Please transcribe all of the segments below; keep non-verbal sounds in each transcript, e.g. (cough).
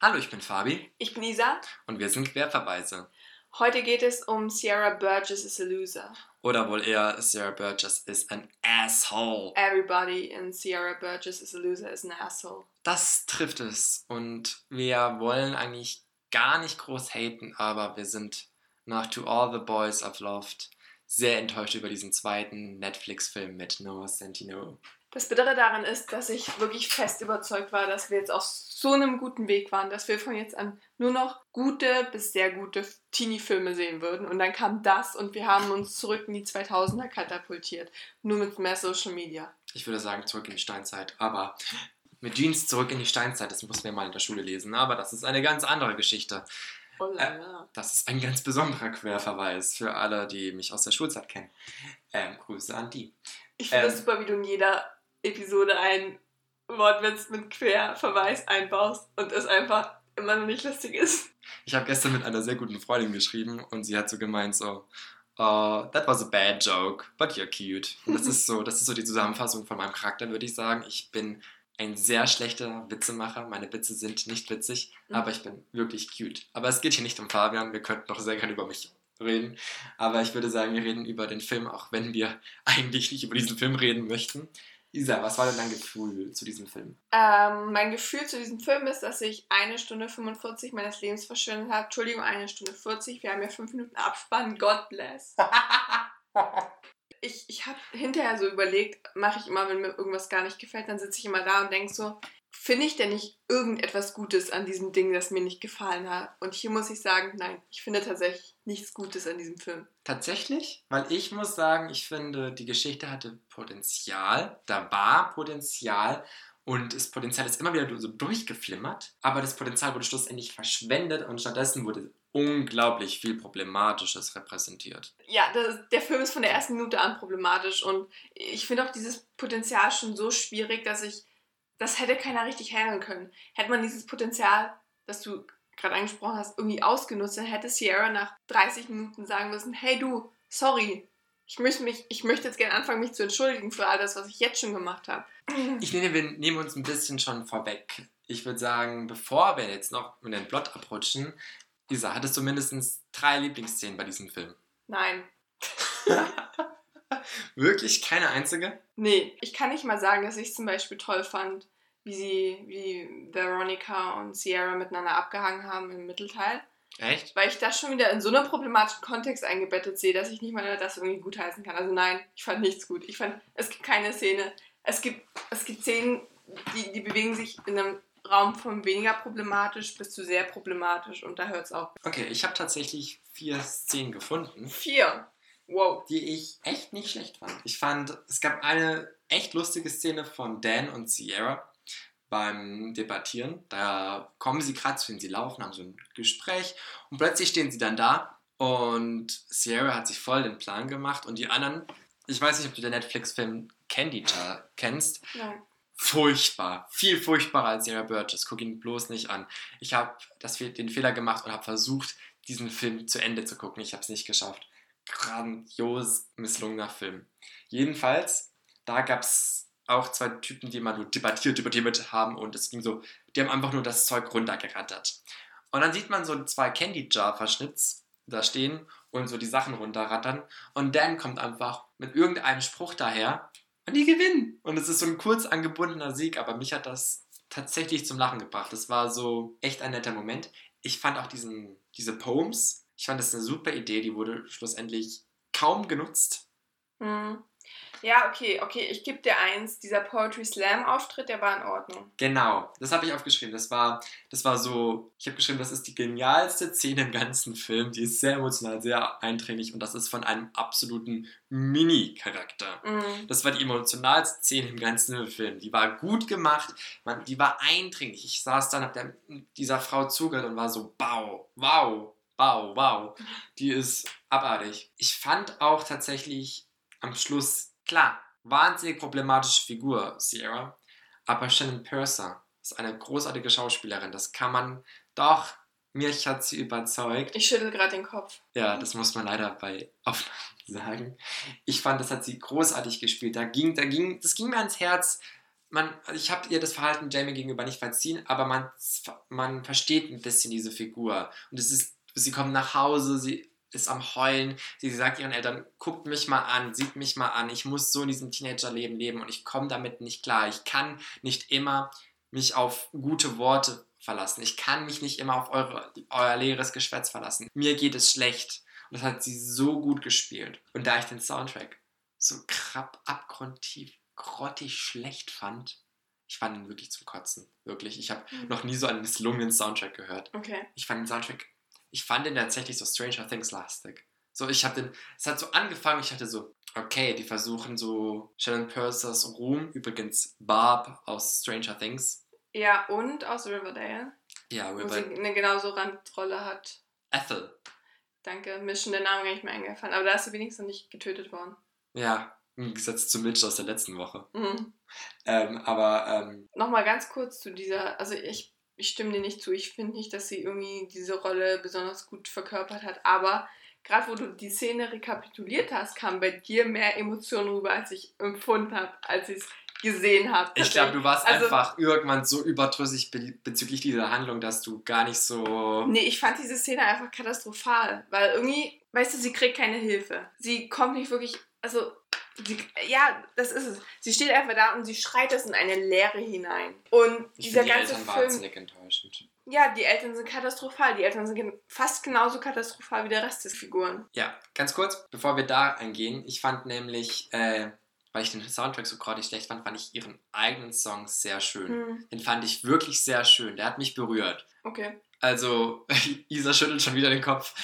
Hallo, ich bin Fabi Ich bin Isa. und wir sind Querverweise. Heute geht es um Sierra Burgess is a Loser. Oder wohl eher Sarah Burgess ist ein Asshole. Everybody in Sierra Burgess is a Loser is an asshole. Das trifft es. Und wir wollen eigentlich gar nicht groß haten, aber wir sind nach To All the Boys I've Loved sehr enttäuscht über diesen zweiten Netflix-Film mit Noah Centineo. Das Bittere daran ist, dass ich wirklich fest überzeugt war, dass wir jetzt auf so einem guten Weg waren, dass wir von jetzt an nur noch gute bis sehr gute Teenie-Filme sehen würden. Und dann kam das und wir haben uns zurück in die 2000er katapultiert. Nur mit mehr Social Media. Ich würde sagen, zurück in die Steinzeit. Aber mit Jeans zurück in die Steinzeit, das mussten wir mal in der Schule lesen. Aber das ist eine ganz andere Geschichte. Oh la. Das ist ein ganz besonderer Querverweis für alle, die mich aus der Schulzeit kennen. Ähm, Grüße an die. Ich finde ähm, das super, wie du in jeder Episode einen Wortwitz mit Querverweis einbaust und es einfach immer noch nicht lustig ist. Ich habe gestern mit einer sehr guten Freundin geschrieben und sie hat so gemeint so, "Oh, that was a bad joke, but you're cute. Und das ist so, das ist so die Zusammenfassung von meinem Charakter, würde ich sagen. Ich bin ein sehr schlechter Witzemacher. Meine Witze sind nicht witzig, Mhm. aber ich bin wirklich cute. Aber es geht hier nicht um Fabian, wir könnten noch sehr gerne über mich reden. Aber ich würde sagen, wir reden über den Film, auch wenn wir (laughs) eigentlich nicht über diesen Film reden möchten. Isa, was war denn dein Gefühl zu diesem Film? Ähm, mein Gefühl zu diesem Film ist, dass ich eine Stunde 45 meines Lebens verschwendet habe. Entschuldigung, eine Stunde 40. Wir haben ja fünf Minuten Abspann. God bless. (laughs) Ich, ich habe hinterher so überlegt, mache ich immer, wenn mir irgendwas gar nicht gefällt, dann sitze ich immer da und denke so, finde ich denn nicht irgendetwas Gutes an diesem Ding, das mir nicht gefallen hat? Und hier muss ich sagen, nein, ich finde tatsächlich nichts Gutes an diesem Film. Tatsächlich? Weil ich muss sagen, ich finde, die Geschichte hatte Potenzial. Da war Potenzial. Und das Potenzial ist immer wieder so durchgeflimmert. Aber das Potenzial wurde schlussendlich verschwendet und stattdessen wurde unglaublich viel Problematisches repräsentiert. Ja, das, der Film ist von der ersten Minute an problematisch und ich finde auch dieses Potenzial schon so schwierig, dass ich, das hätte keiner richtig handeln können. Hätte man dieses Potenzial, das du gerade angesprochen hast, irgendwie ausgenutzt, dann hätte Sierra nach 30 Minuten sagen müssen, hey du, sorry, ich möchte, mich, ich möchte jetzt gerne anfangen, mich zu entschuldigen für all das, was ich jetzt schon gemacht habe. (clears throat) Ich nehme, wir nehmen uns ein bisschen schon vorweg. Ich würde sagen, bevor wir jetzt noch in den Plot abrutschen, Isa, hattest du mindestens drei Lieblingsszenen bei diesem Film? Nein. (laughs) Wirklich keine einzige? Nee, ich kann nicht mal sagen, dass ich es zum Beispiel toll fand, wie sie, wie Veronica und Sierra miteinander abgehangen haben im Mittelteil. Echt? weil ich das schon wieder in so einem problematischen Kontext eingebettet sehe, dass ich nicht mal das irgendwie gutheißen kann. Also nein, ich fand nichts gut. Ich fand, es gibt keine Szene. Es gibt, es gibt Szenen, die, die bewegen sich in einem Raum von weniger problematisch bis zu sehr problematisch und da hört es auf. Okay, ich habe tatsächlich vier Szenen gefunden. Vier. Wow. die ich echt nicht schlecht fand. Ich fand, es gab eine echt lustige Szene von Dan und Sierra beim Debattieren. Da kommen sie gerade zu, wenn sie laufen, haben so ein Gespräch und plötzlich stehen sie dann da und Sierra hat sich voll den Plan gemacht und die anderen, ich weiß nicht, ob du den Netflix-Film Candy Jar kennst, Nein. furchtbar, viel furchtbarer als Sarah Burgess. Guck ihn bloß nicht an. Ich habe den Fehler gemacht und habe versucht, diesen Film zu Ende zu gucken. Ich habe es nicht geschafft. Grandios misslungener Film. Jedenfalls, da gab es auch zwei Typen, die immer nur debattiert, debattiert haben und es ging so, die haben einfach nur das Zeug runtergerattert. Und dann sieht man so zwei Candy Jar Verschnitts da stehen und so die Sachen runterrattern und Dan kommt einfach mit irgendeinem Spruch daher und die gewinnen. Und es ist so ein kurz angebundener Sieg, aber mich hat das tatsächlich zum Lachen gebracht. Das war so echt ein netter Moment. Ich fand auch diesen, diese Poems, ich fand das eine super Idee, die wurde schlussendlich kaum genutzt. Hm. Ja, okay, okay, ich gebe dir eins. Dieser Poetry Slam Auftritt, der war in Ordnung. Genau, das habe ich aufgeschrieben. Das war, das war so, ich habe geschrieben, das ist die genialste Szene im ganzen Film. Die ist sehr emotional, sehr eindringlich und das ist von einem absoluten Mini-Charakter. Mhm. Das war die emotionalste Szene im ganzen Film. Die war gut gemacht, man, die war eindringlich. Ich saß dann, hab der, dieser Frau zugehört und war so, wow, wow, wow, wow. Die ist abartig. Ich fand auch tatsächlich am Schluss, klar, wahnsinnig problematische Figur, Sierra, aber Shannon Purser ist eine großartige Schauspielerin. Das kann man doch, mich hat sie überzeugt. Ich schüttel gerade den Kopf. Ja, das muss man leider bei Aufnahmen (laughs) sagen. Ich fand, das hat sie großartig gespielt. Da ging, da ging, das ging mir ans Herz, man, ich habe ihr das Verhalten Jamie gegenüber nicht verziehen, aber man, man versteht ein bisschen diese Figur. Und es ist, sie kommt nach Hause, sie ist am Heulen, sie sagt ihren Eltern, guckt mich mal an, sieht mich mal an, ich muss so in diesem Teenagerleben leben und ich komme damit nicht klar. Ich kann nicht immer mich auf gute Worte verlassen. Ich kann mich nicht immer auf eure, euer leeres Geschwätz verlassen. Mir geht es schlecht. Und das hat sie so gut gespielt. Und da ich den Soundtrack so krapp, abgrundtief, grottig schlecht fand, ich fand ihn wirklich zum Kotzen. Wirklich. Ich habe mhm. noch nie so einen misslungenen Soundtrack gehört. Okay. Ich fand den Soundtrack, ich fand den tatsächlich so Stranger Things lastig. So, ich habe den, es hat so angefangen, ich hatte so, okay, die versuchen so Shannon Pursers Ruhm, übrigens Barb aus Stranger Things. Ja, und aus Riverdale. Ja, Riverdale. Wo sie eine genauso Randrolle hat. Ethel. Danke, mir ist schon der Name gar nicht mehr eingefallen, aber da ist sie wenigstens nicht getötet worden. Ja, im Gegensatz zu Mitch aus der letzten Woche. Mhm. Ähm, aber. Ähm, Nochmal ganz kurz zu dieser. Also, ich, ich stimme dir nicht zu. Ich finde nicht, dass sie irgendwie diese Rolle besonders gut verkörpert hat. Aber gerade wo du die Szene rekapituliert hast, kam bei dir mehr Emotionen rüber, als ich empfunden habe, als ich es gesehen habe. Ich glaube, du warst also, einfach irgendwann so überdrüssig be bezüglich dieser Handlung, dass du gar nicht so. Nee, ich fand diese Szene einfach katastrophal, weil irgendwie, weißt du, sie kriegt keine Hilfe. Sie kommt nicht wirklich, also Sie, ja, das ist es. Sie steht einfach da und sie schreit das in eine Leere hinein. Und ich dieser die ganze Eltern Film. Wahnsinnig enttäuschend. Ja, die Eltern sind katastrophal. Die Eltern sind fast genauso katastrophal wie der Rest des Figuren. Ja, ganz kurz, bevor wir da eingehen. Ich fand nämlich, äh, weil ich den Soundtrack so grottig schlecht fand, fand ich ihren eigenen Song sehr schön. Hm. Den fand ich wirklich sehr schön. Der hat mich berührt. Okay. Also, (laughs) Isa schüttelt schon wieder den Kopf.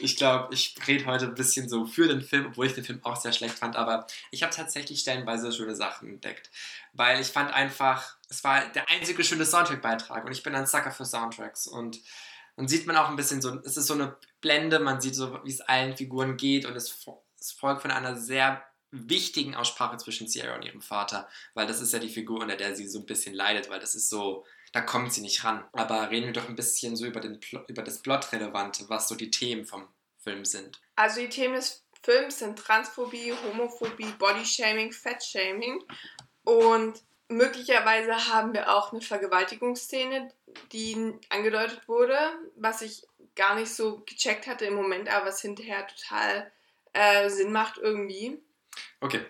Ich glaube, ich rede heute ein bisschen so für den Film, obwohl ich den Film auch sehr schlecht fand, aber ich habe tatsächlich stellenweise schöne Sachen entdeckt. Weil ich fand einfach, es war der einzige schöne Soundtrack-Beitrag und ich bin ein Sucker für Soundtracks und dann sieht man auch ein bisschen so, es ist so eine Blende, man sieht so, wie es allen Figuren geht und es, es folgt von einer sehr wichtigen Aussprache zwischen Sierra und ihrem Vater, weil das ist ja die Figur, unter der sie so ein bisschen leidet, weil das ist so, da kommt sie nicht ran. Aber reden wir doch ein bisschen so über, den über das Plot-Relevante, was so die Themen vom Film sind. Also die Themen des Films sind Transphobie, Homophobie, Bodyshaming, Fettshaming und möglicherweise haben wir auch eine Vergewaltigungsszene, die angedeutet wurde, was ich gar nicht so gecheckt hatte im Moment, aber was hinterher total äh, Sinn macht irgendwie. Okay,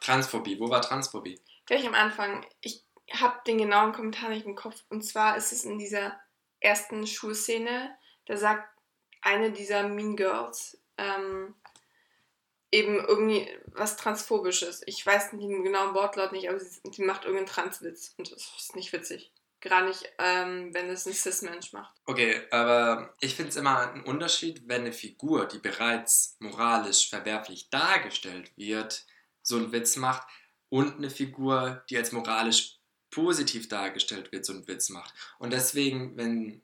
Transphobie. Wo war Transphobie? Gleich am Anfang. Ich habe den genauen Kommentar nicht im Kopf. Und zwar ist es in dieser ersten Schulszene, da sagt eine dieser Mean Girls ähm, eben irgendwie was Transphobisches. Ich weiß den genauen Wortlaut nicht, aber sie, sie macht irgendeinen Transwitz. Und das ist nicht witzig. Gerade nicht, ähm, wenn es ein Cis-Mensch macht. Okay, aber ich finde es immer einen Unterschied, wenn eine Figur, die bereits moralisch verwerflich dargestellt wird, so einen Witz macht und eine Figur, die als moralisch positiv dargestellt wird, so einen Witz macht. Und deswegen, wenn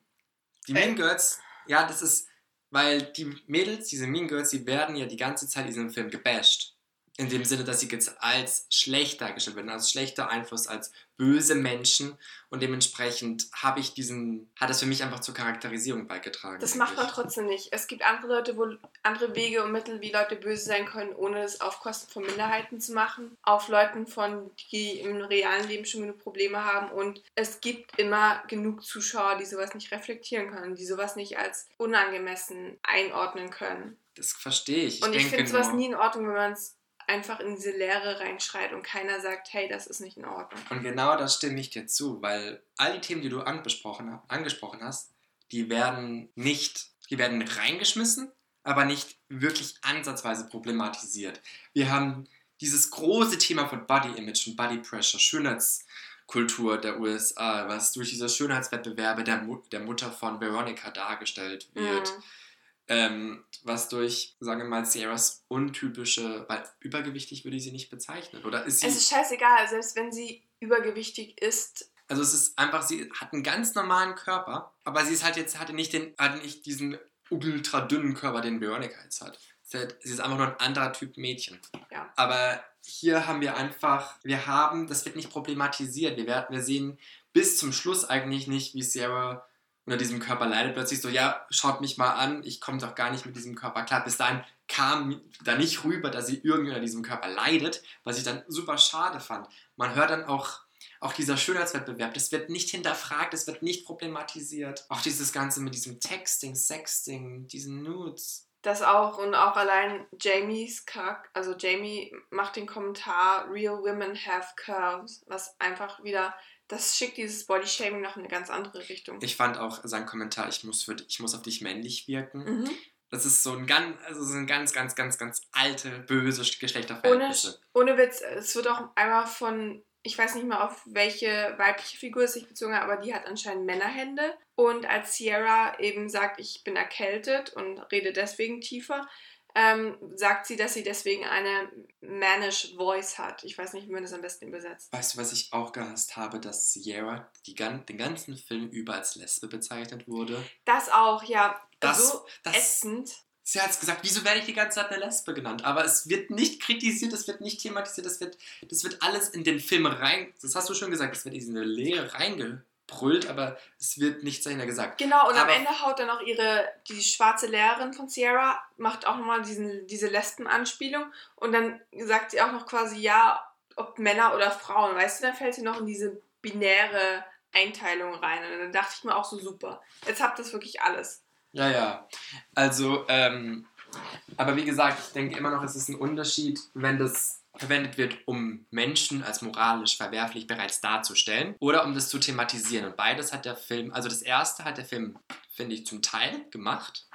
die Mean Girls, ja, das ist, weil die Mädels, diese Mean Girls, die werden ja die ganze Zeit in diesem Film gebasht. In dem Sinne, dass sie jetzt als schlecht dargestellt werden, als schlechter Einfluss, als böse Menschen und dementsprechend habe ich diesen, hat es für mich einfach zur Charakterisierung beigetragen. Das macht man trotzdem nicht. Es gibt andere Leute, wo andere Wege und Mittel, wie Leute böse sein können, ohne es auf Kosten von Minderheiten zu machen, auf Leuten von, die im realen Leben schon genug Probleme haben und es gibt immer genug Zuschauer, die sowas nicht reflektieren können, die sowas nicht als unangemessen einordnen können. Das verstehe ich. ich und ich finde sowas nie in Ordnung, wenn man es einfach in diese Leere reinschreit und keiner sagt, hey, das ist nicht in Ordnung. Und genau das stimme ich dir zu, weil all die Themen, die du angesprochen, angesprochen hast, die werden nicht, die werden reingeschmissen, aber nicht wirklich ansatzweise problematisiert. Wir haben dieses große Thema von Body Image und Body Pressure, Schönheitskultur der USA, was durch diese Schönheitswettbewerbe der, Mut der Mutter von Veronica dargestellt wird. Mhm ähm, was durch, sagen wir mal, Sierras untypische, weil übergewichtig würde ich sie nicht bezeichnen. Oder ist sie, es ist scheißegal, selbst wenn sie übergewichtig ist. Also es ist einfach, sie hat einen ganz normalen Körper, aber sie ist halt jetzt, hatte nicht, den, hatte nicht diesen ultra dünnen Körper, den Veronica jetzt hat. Sie ist einfach nur ein anderer Typ Mädchen. Ja. Aber hier haben wir einfach, wir haben, das wird nicht problematisiert. Wir, werden, wir sehen bis zum Schluss eigentlich nicht, wie Sarah unter diesem Körper leidet, plötzlich so, ja, schaut mich mal an, ich komme doch gar nicht mit diesem Körper klar. Bis dahin kam da nicht rüber, dass sie irgendwie unter diesem Körper leidet, was ich dann super schade fand. Man hört dann auch, auch dieser Schönheitswettbewerb, das wird nicht hinterfragt, das wird nicht problematisiert. Auch dieses Ganze mit diesem Texting, Sexting, diesen Nudes. Das auch und auch allein Jamies Kack, also Jamie macht den Kommentar, Real Women have curves, was einfach wieder, das schickt dieses Bodyshaming noch in eine ganz andere Richtung. Ich fand auch sein Kommentar, ich muss, für, ich muss auf dich männlich wirken. Mhm. Das ist so ein ganz, also so ein ganz, ganz, ganz, ganz alte, böse Ohne, Geschlechterverhältnisse. ohne Witz, es wird auch einmal von, ich weiß nicht mal auf welche weibliche Figur es sich bezogen hat, aber die hat anscheinend Männerhände. Und als Sierra eben sagt, ich bin erkältet und rede deswegen tiefer, ähm, sagt sie, dass sie deswegen eine mannish Voice hat. Ich weiß nicht, wie man das am besten übersetzt. Weißt du, was ich auch gehasst habe, dass Sierra die, den ganzen Film über als Lesbe bezeichnet wurde? Das auch, ja. Das, so das, ätzend. sie hat gesagt, wieso werde ich die ganze Zeit eine Lesbe genannt? Aber es wird nicht kritisiert, es wird nicht thematisiert, das wird, das wird alles in den Film rein, das hast du schon gesagt, es wird in diese Leere reingebrüllt, aber es wird nichts dahinter gesagt. Genau, und am Aber- Ende haut dann auch ihre, die schwarze Lehrerin von Sierra, macht auch nochmal diesen, diese Lesben-Anspielung und dann sagt sie auch noch quasi, ja, ob Männer oder Frauen, weißt du, dann fällt sie noch in diese binäre Einteilung rein und dann dachte ich mir auch so, super, jetzt habt ihr das wirklich alles. Ja, ja. Also, ähm, aber wie gesagt, ich denke immer noch, es ist ein Unterschied, wenn das verwendet wird, um Menschen als moralisch verwerflich bereits darzustellen oder um das zu thematisieren. Und beides hat der Film, also das erste hat der Film, finde ich, zum Teil gemacht,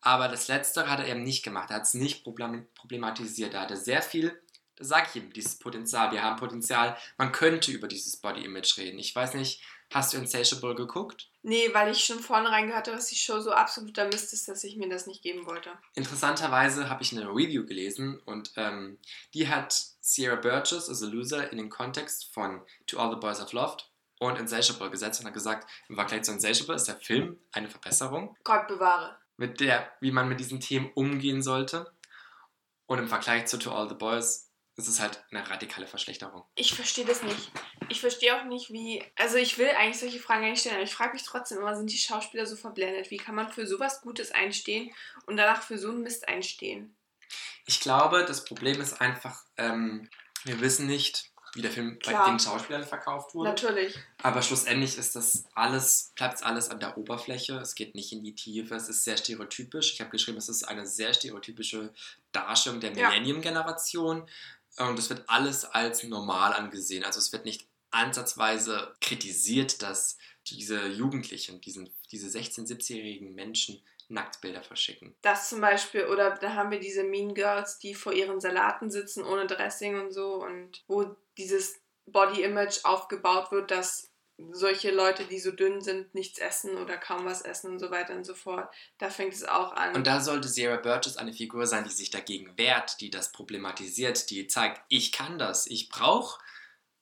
aber das letztere hat er eben nicht gemacht. Er hat es nicht problem problematisiert. Er hatte sehr viel, das sage ich ihm, dieses Potenzial. Wir haben Potenzial, man könnte über dieses Body Image reden. Ich weiß nicht, hast du Insatiable geguckt? Nee, weil ich schon vornherein gehört habe, dass die Show so absoluter Mist ist, dass ich mir das nicht geben wollte. Interessanterweise habe ich eine Review gelesen und ähm, die hat Sierra Burgess, also Loser, in den Kontext von To All the Boys I've Loved und Insatiable gesetzt und hat gesagt, im Vergleich zu Insatiable ist der Film eine Verbesserung, Gott bewahre. mit der, wie man mit diesen Themen umgehen sollte. Und im Vergleich zu To All the Boys ist es halt eine radikale Verschlechterung. Ich verstehe das nicht. Ich verstehe auch nicht, wie. Also, ich will eigentlich solche Fragen gar nicht stellen, aber ich frage mich trotzdem immer, sind die Schauspieler so verblendet? Wie kann man für sowas Gutes einstehen und danach für so einen Mist einstehen? Ich glaube, das Problem ist einfach, ähm, wir wissen nicht, wie der Film bei Klar. den Schauspielern verkauft wurde. Natürlich. Aber schlussendlich ist das alles, bleibt alles an der Oberfläche. Es geht nicht in die Tiefe. Es ist sehr stereotypisch. Ich habe geschrieben, es ist eine sehr stereotypische Darstellung der. Millennium-Generation. Und es wird alles als normal angesehen. Also es wird nicht ansatzweise kritisiert, dass diese Jugendlichen, diesen, diese 16-, 17-jährigen Menschen Nacktbilder verschicken. Das zum Beispiel, oder da haben wir diese Mean Girls, die vor ihren Salaten sitzen ohne Dressing und so und wo dieses Body Image aufgebaut wird, dass solche Leute, die so dünn sind, nichts essen oder kaum was essen und so weiter und so fort. Da fängt es auch an. Und da sollte Sarah Burgess eine Figur sein, die sich dagegen wehrt, die das problematisiert, die zeigt, ich kann das, ich brauche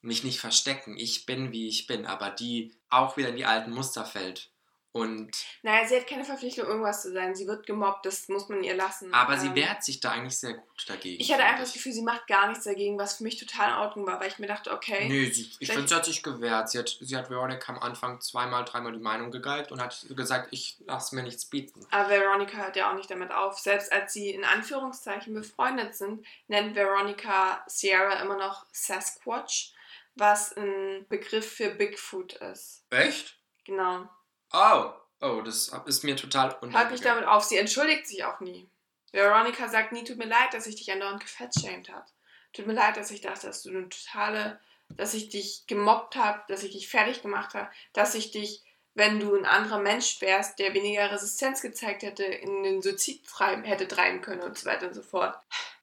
mich nicht verstecken, ich bin wie ich bin, aber die auch wieder in die alten Muster fällt. Und, naja, sie hat keine Verpflichtung, irgendwas zu sein. Sie wird gemobbt, das muss man ihr lassen. aber sie Ähm, wehrt sich da eigentlich sehr gut dagegen. Ich hatte einfach das Gefühl, sie macht gar nichts dagegen, was für mich total in Ordnung war, weil ich mir dachte, okay, Nö, sie, ich finde, sie hat sich gewehrt. Sie hat, sie hat Veronica am Anfang zweimal, dreimal die Meinung gegeigt und hat gesagt, ich lasse mir nichts bieten. aber Veronica hört ja auch nicht damit auf. Selbst als sie in Anführungszeichen befreundet sind, nennt Veronica Sierra immer noch Sasquatch, was ein Begriff für Bigfoot ist. Echt? Genau. Oh, oh, das ist mir total Hört nicht untergegangen. damit auf, sie entschuldigt sich auch nie. Veronica sagt nie, tut mir leid, dass ich dich andauernd gefettshamed habe. Tut mir leid, dass ich dachte, dass du eine totale, dass ich dich gemobbt habe, dass ich dich fertig gemacht habe, dass ich dich, wenn du ein anderer Mensch wärst, der weniger Resistenz gezeigt hätte, in den Suizid treiben, hätte treiben können und so weiter und so fort.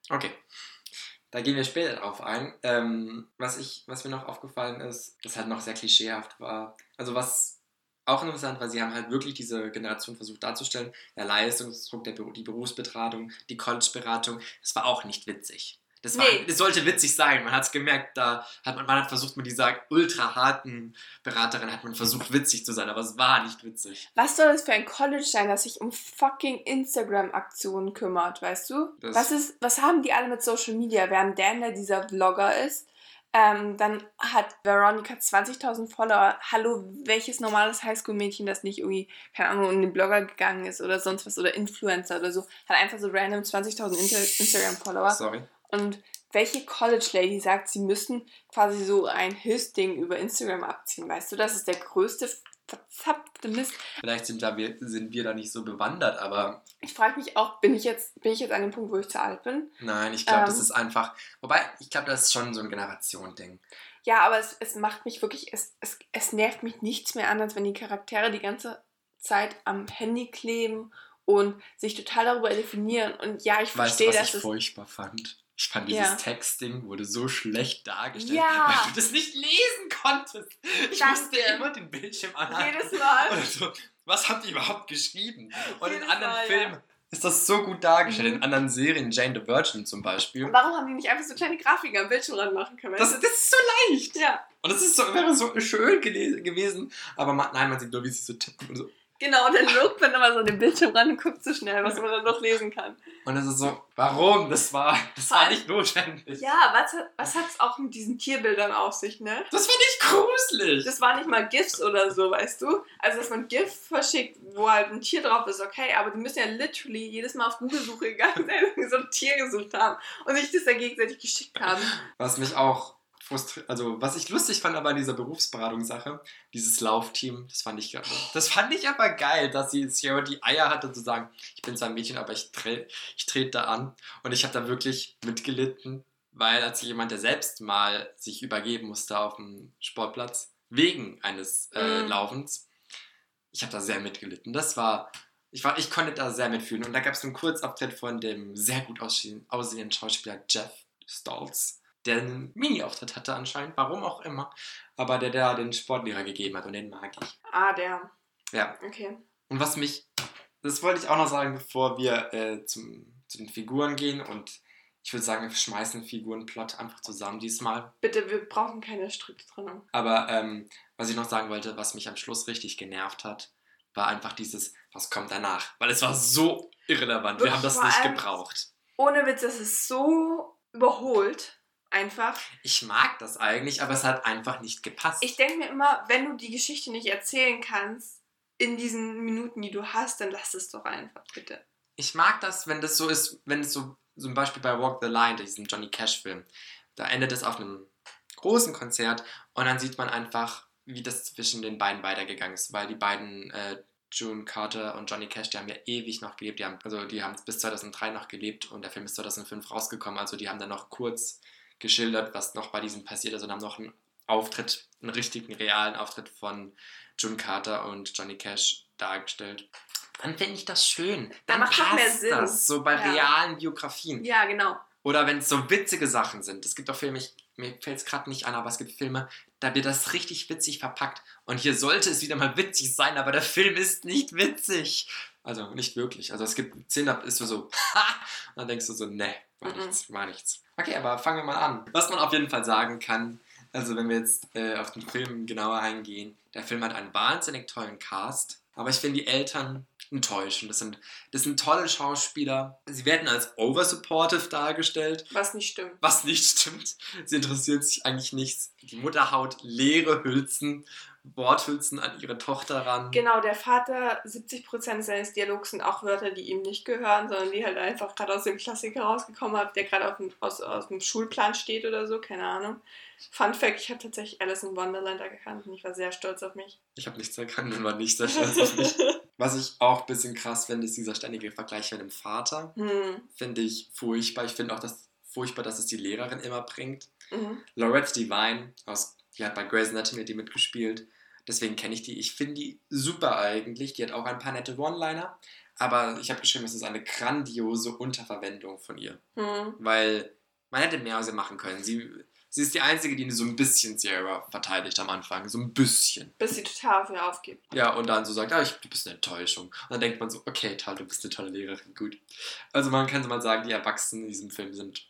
Okay. Da gehen wir später drauf ein. Ähm, was, ich, was mir noch aufgefallen ist, das halt noch sehr klischeehaft war. Also was auch interessant war, sie haben halt wirklich diese Generation versucht darzustellen. Der Leistungsdruck, der, die Berufsberatung, die College-Beratung. Das war auch nicht witzig. Das, war, Nee. das sollte witzig sein. Man hat es gemerkt, da hat man, man hat versucht, mit dieser ultra harten Beraterin hat man versucht, witzig zu sein, aber es war nicht witzig. Was soll das für ein College sein, das sich um fucking Instagram-Aktionen kümmert, weißt du? Das- was, ist, was haben die alle mit Social Media? Während Dan, der dieser Vlogger ist, Ähm, dann hat Veronica 20.000 Follower. Hallo, welches normales Highschool-Mädchen, das nicht irgendwie, keine Ahnung, in den Blogger gegangen ist oder sonst was oder Influencer oder so, hat einfach so random 20.000 Instagram-Follower. Sorry. Und welche College-Lady sagt, sie müssten quasi so ein Hilfsding über Instagram abziehen? Weißt du, das ist der größte verzapfte Mist. Vielleicht sind, da wir, sind wir da nicht so bewandert, aber. Ich frage mich auch, bin ich, jetzt, bin ich jetzt an dem Punkt, wo ich zu alt bin? Nein, ich glaube, ähm, das ist einfach. Wobei, ich glaube, das ist schon so ein Generation-Ding. Ja, aber es, es macht mich wirklich, es, es, es nervt mich nichts mehr an, als wenn die Charaktere die ganze Zeit am Handy kleben und sich total darüber definieren. Und ja, ich verstehe, weißt du, was ich furchtbar fand. Ich fand dieses ja. Texting wurde so schlecht dargestellt, ja. weil du das nicht lesen konntest. Ich Danke. musste immer den Bildschirm anhalten. Jedes Mal. Also, was habt ihr überhaupt geschrieben? Und Jedes in anderen Mal, Filmen ja. ist das so gut dargestellt. Mhm. In anderen Serien, Jane the Virgin zum Beispiel. Warum haben die nicht einfach so kleine Grafiken am Bildschirm ranmachen können? Das, das ist so leicht. Ja. Und das ist so, wäre so schön gewesen. Aber man, nein, man sieht nur, wie sie so tippen und so. Genau, und dann lookt man immer so an den Bildschirm ran und guckt so schnell, was man dann noch lesen kann. Und es ist so, warum? Das war, das war nicht notwendig. Ja, was, was hat es auch mit diesen Tierbildern auf sich, ne? Das finde ich gruselig. Das war nicht mal GIFs oder so, weißt du? Also, dass man GIF verschickt, wo halt ein Tier drauf ist, okay, aber die müssen ja literally jedes Mal auf Google-Suche gegangen sein und (laughs) so ein Tier gesucht haben und sich das dann gegenseitig geschickt haben. Was mich auch also was ich lustig fand aber an dieser Berufsberatungssache, dieses Laufteam, das fand ich das fand ich aber geil, dass sie Sierra die Eier hatte zu sagen, ich bin zwar ein Mädchen, aber ich trete ich tret da an und ich habe da wirklich mitgelitten, weil als jemand, der selbst mal sich übergeben musste auf dem Sportplatz wegen eines äh, mhm. Laufens, ich habe da sehr mitgelitten. Das war ich, war, ich konnte da sehr mitfühlen. Und da gab es einen Kurzabtritt von dem sehr gut aussehenden Schauspieler Jeff Stoltz der einen Mini-Auftritt hatte anscheinend, warum auch immer, aber der da den Sportlehrer gegeben hat und den mag ich. Ah, der. Ja. Okay. Und was mich, das wollte ich auch noch sagen, bevor wir äh, zum, zu den Figuren gehen und ich würde sagen, wir schmeißen Figurenplot einfach zusammen diesmal. Bitte, wir brauchen keine Struktur. Aber ähm, was ich noch sagen wollte, was mich am Schluss richtig genervt hat, war einfach dieses, was kommt danach? Weil es war so irrelevant. Wirklich, wir haben das nicht gebraucht. Ohne Witz, das ist so überholt. Einfach. Ich mag das eigentlich, aber es hat einfach nicht gepasst. Ich denke mir immer, wenn du die Geschichte nicht erzählen kannst, in diesen Minuten, die du hast, dann lass es doch einfach, bitte. Ich mag das, wenn das so ist, wenn es so, zum Beispiel bei Walk the Line, diesem Johnny Cash-Film, da endet es auf einem großen Konzert und dann sieht man einfach, wie das zwischen den beiden weitergegangen ist, weil die beiden äh, June Carter und Johnny Cash, die haben ja ewig noch gelebt, die haben, also die haben bis 2003 noch gelebt und der Film ist 2005 rausgekommen, also die haben dann noch kurz geschildert, was noch bei diesem passiert ist und haben noch einen Auftritt, einen richtigen, realen Auftritt von June Carter und Johnny Cash dargestellt. Dann finde ich das schön. Dann da macht passt mehr Sinn. das, so bei ja. realen Biografien. Ja, genau. Oder wenn es so witzige Sachen sind. Es gibt auch Filme, ich, mir fällt es gerade nicht an, aber es gibt Filme, da wird das richtig witzig verpackt. Und hier sollte es wieder mal witzig sein, aber der Film ist nicht witzig. Also nicht wirklich. Also es gibt Szenen, da ist du so, ha! (laughs) Und dann denkst du so, ne, war mhm. nichts, war nichts. Okay, aber fangen wir mal an. Was man auf jeden Fall sagen kann, also wenn wir jetzt äh, auf den Film genauer eingehen, der Film hat einen wahnsinnig tollen Cast, aber ich finde die Eltern enttäuschend. Das sind, das sind tolle Schauspieler. Sie werden als oversupportive dargestellt. Was nicht stimmt. Was nicht stimmt. Sie interessiert sich eigentlich nichts. Die Mutter haut leere Hülsen Worthülsen an ihre Tochter ran. Genau, der Vater, 70% seines Dialogs sind auch Wörter, die ihm nicht gehören, sondern die halt einfach gerade aus dem Klassiker rausgekommen haben, der gerade aus, aus dem Schulplan steht oder so, keine Ahnung. Fun Fact, ich habe tatsächlich Alice in Wonderland erkannt und ich war sehr stolz auf mich. Ich habe nichts erkannt und war nicht sehr stolz auf mich. (laughs) Was ich auch ein bisschen krass finde, ist dieser ständige Vergleich mit dem Vater. Hm. Finde ich furchtbar. Ich finde auch das furchtbar, dass es die Lehrerin immer bringt. Mhm. Lorette Divine, aus, die hat bei Grey's Anatomy die mitgespielt, Deswegen kenne ich die. Ich finde die super eigentlich. Die hat auch ein paar nette One-Liner. Aber ich habe geschrieben, es ist eine grandiose Unterverwendung von ihr. Mhm. Weil man hätte mehr aus ihr machen können. Sie, sie ist die Einzige, die so ein bisschen Sierra verteidigt am Anfang. So ein bisschen. Bis sie total auf ihr aufgibt. Ja, und dann so sagt, ah, ich, du bist eine Enttäuschung. Und dann denkt man so, okay, toll, du bist eine tolle Lehrerin, gut. Also man kann so mal sagen, die Erwachsenen in diesem Film sind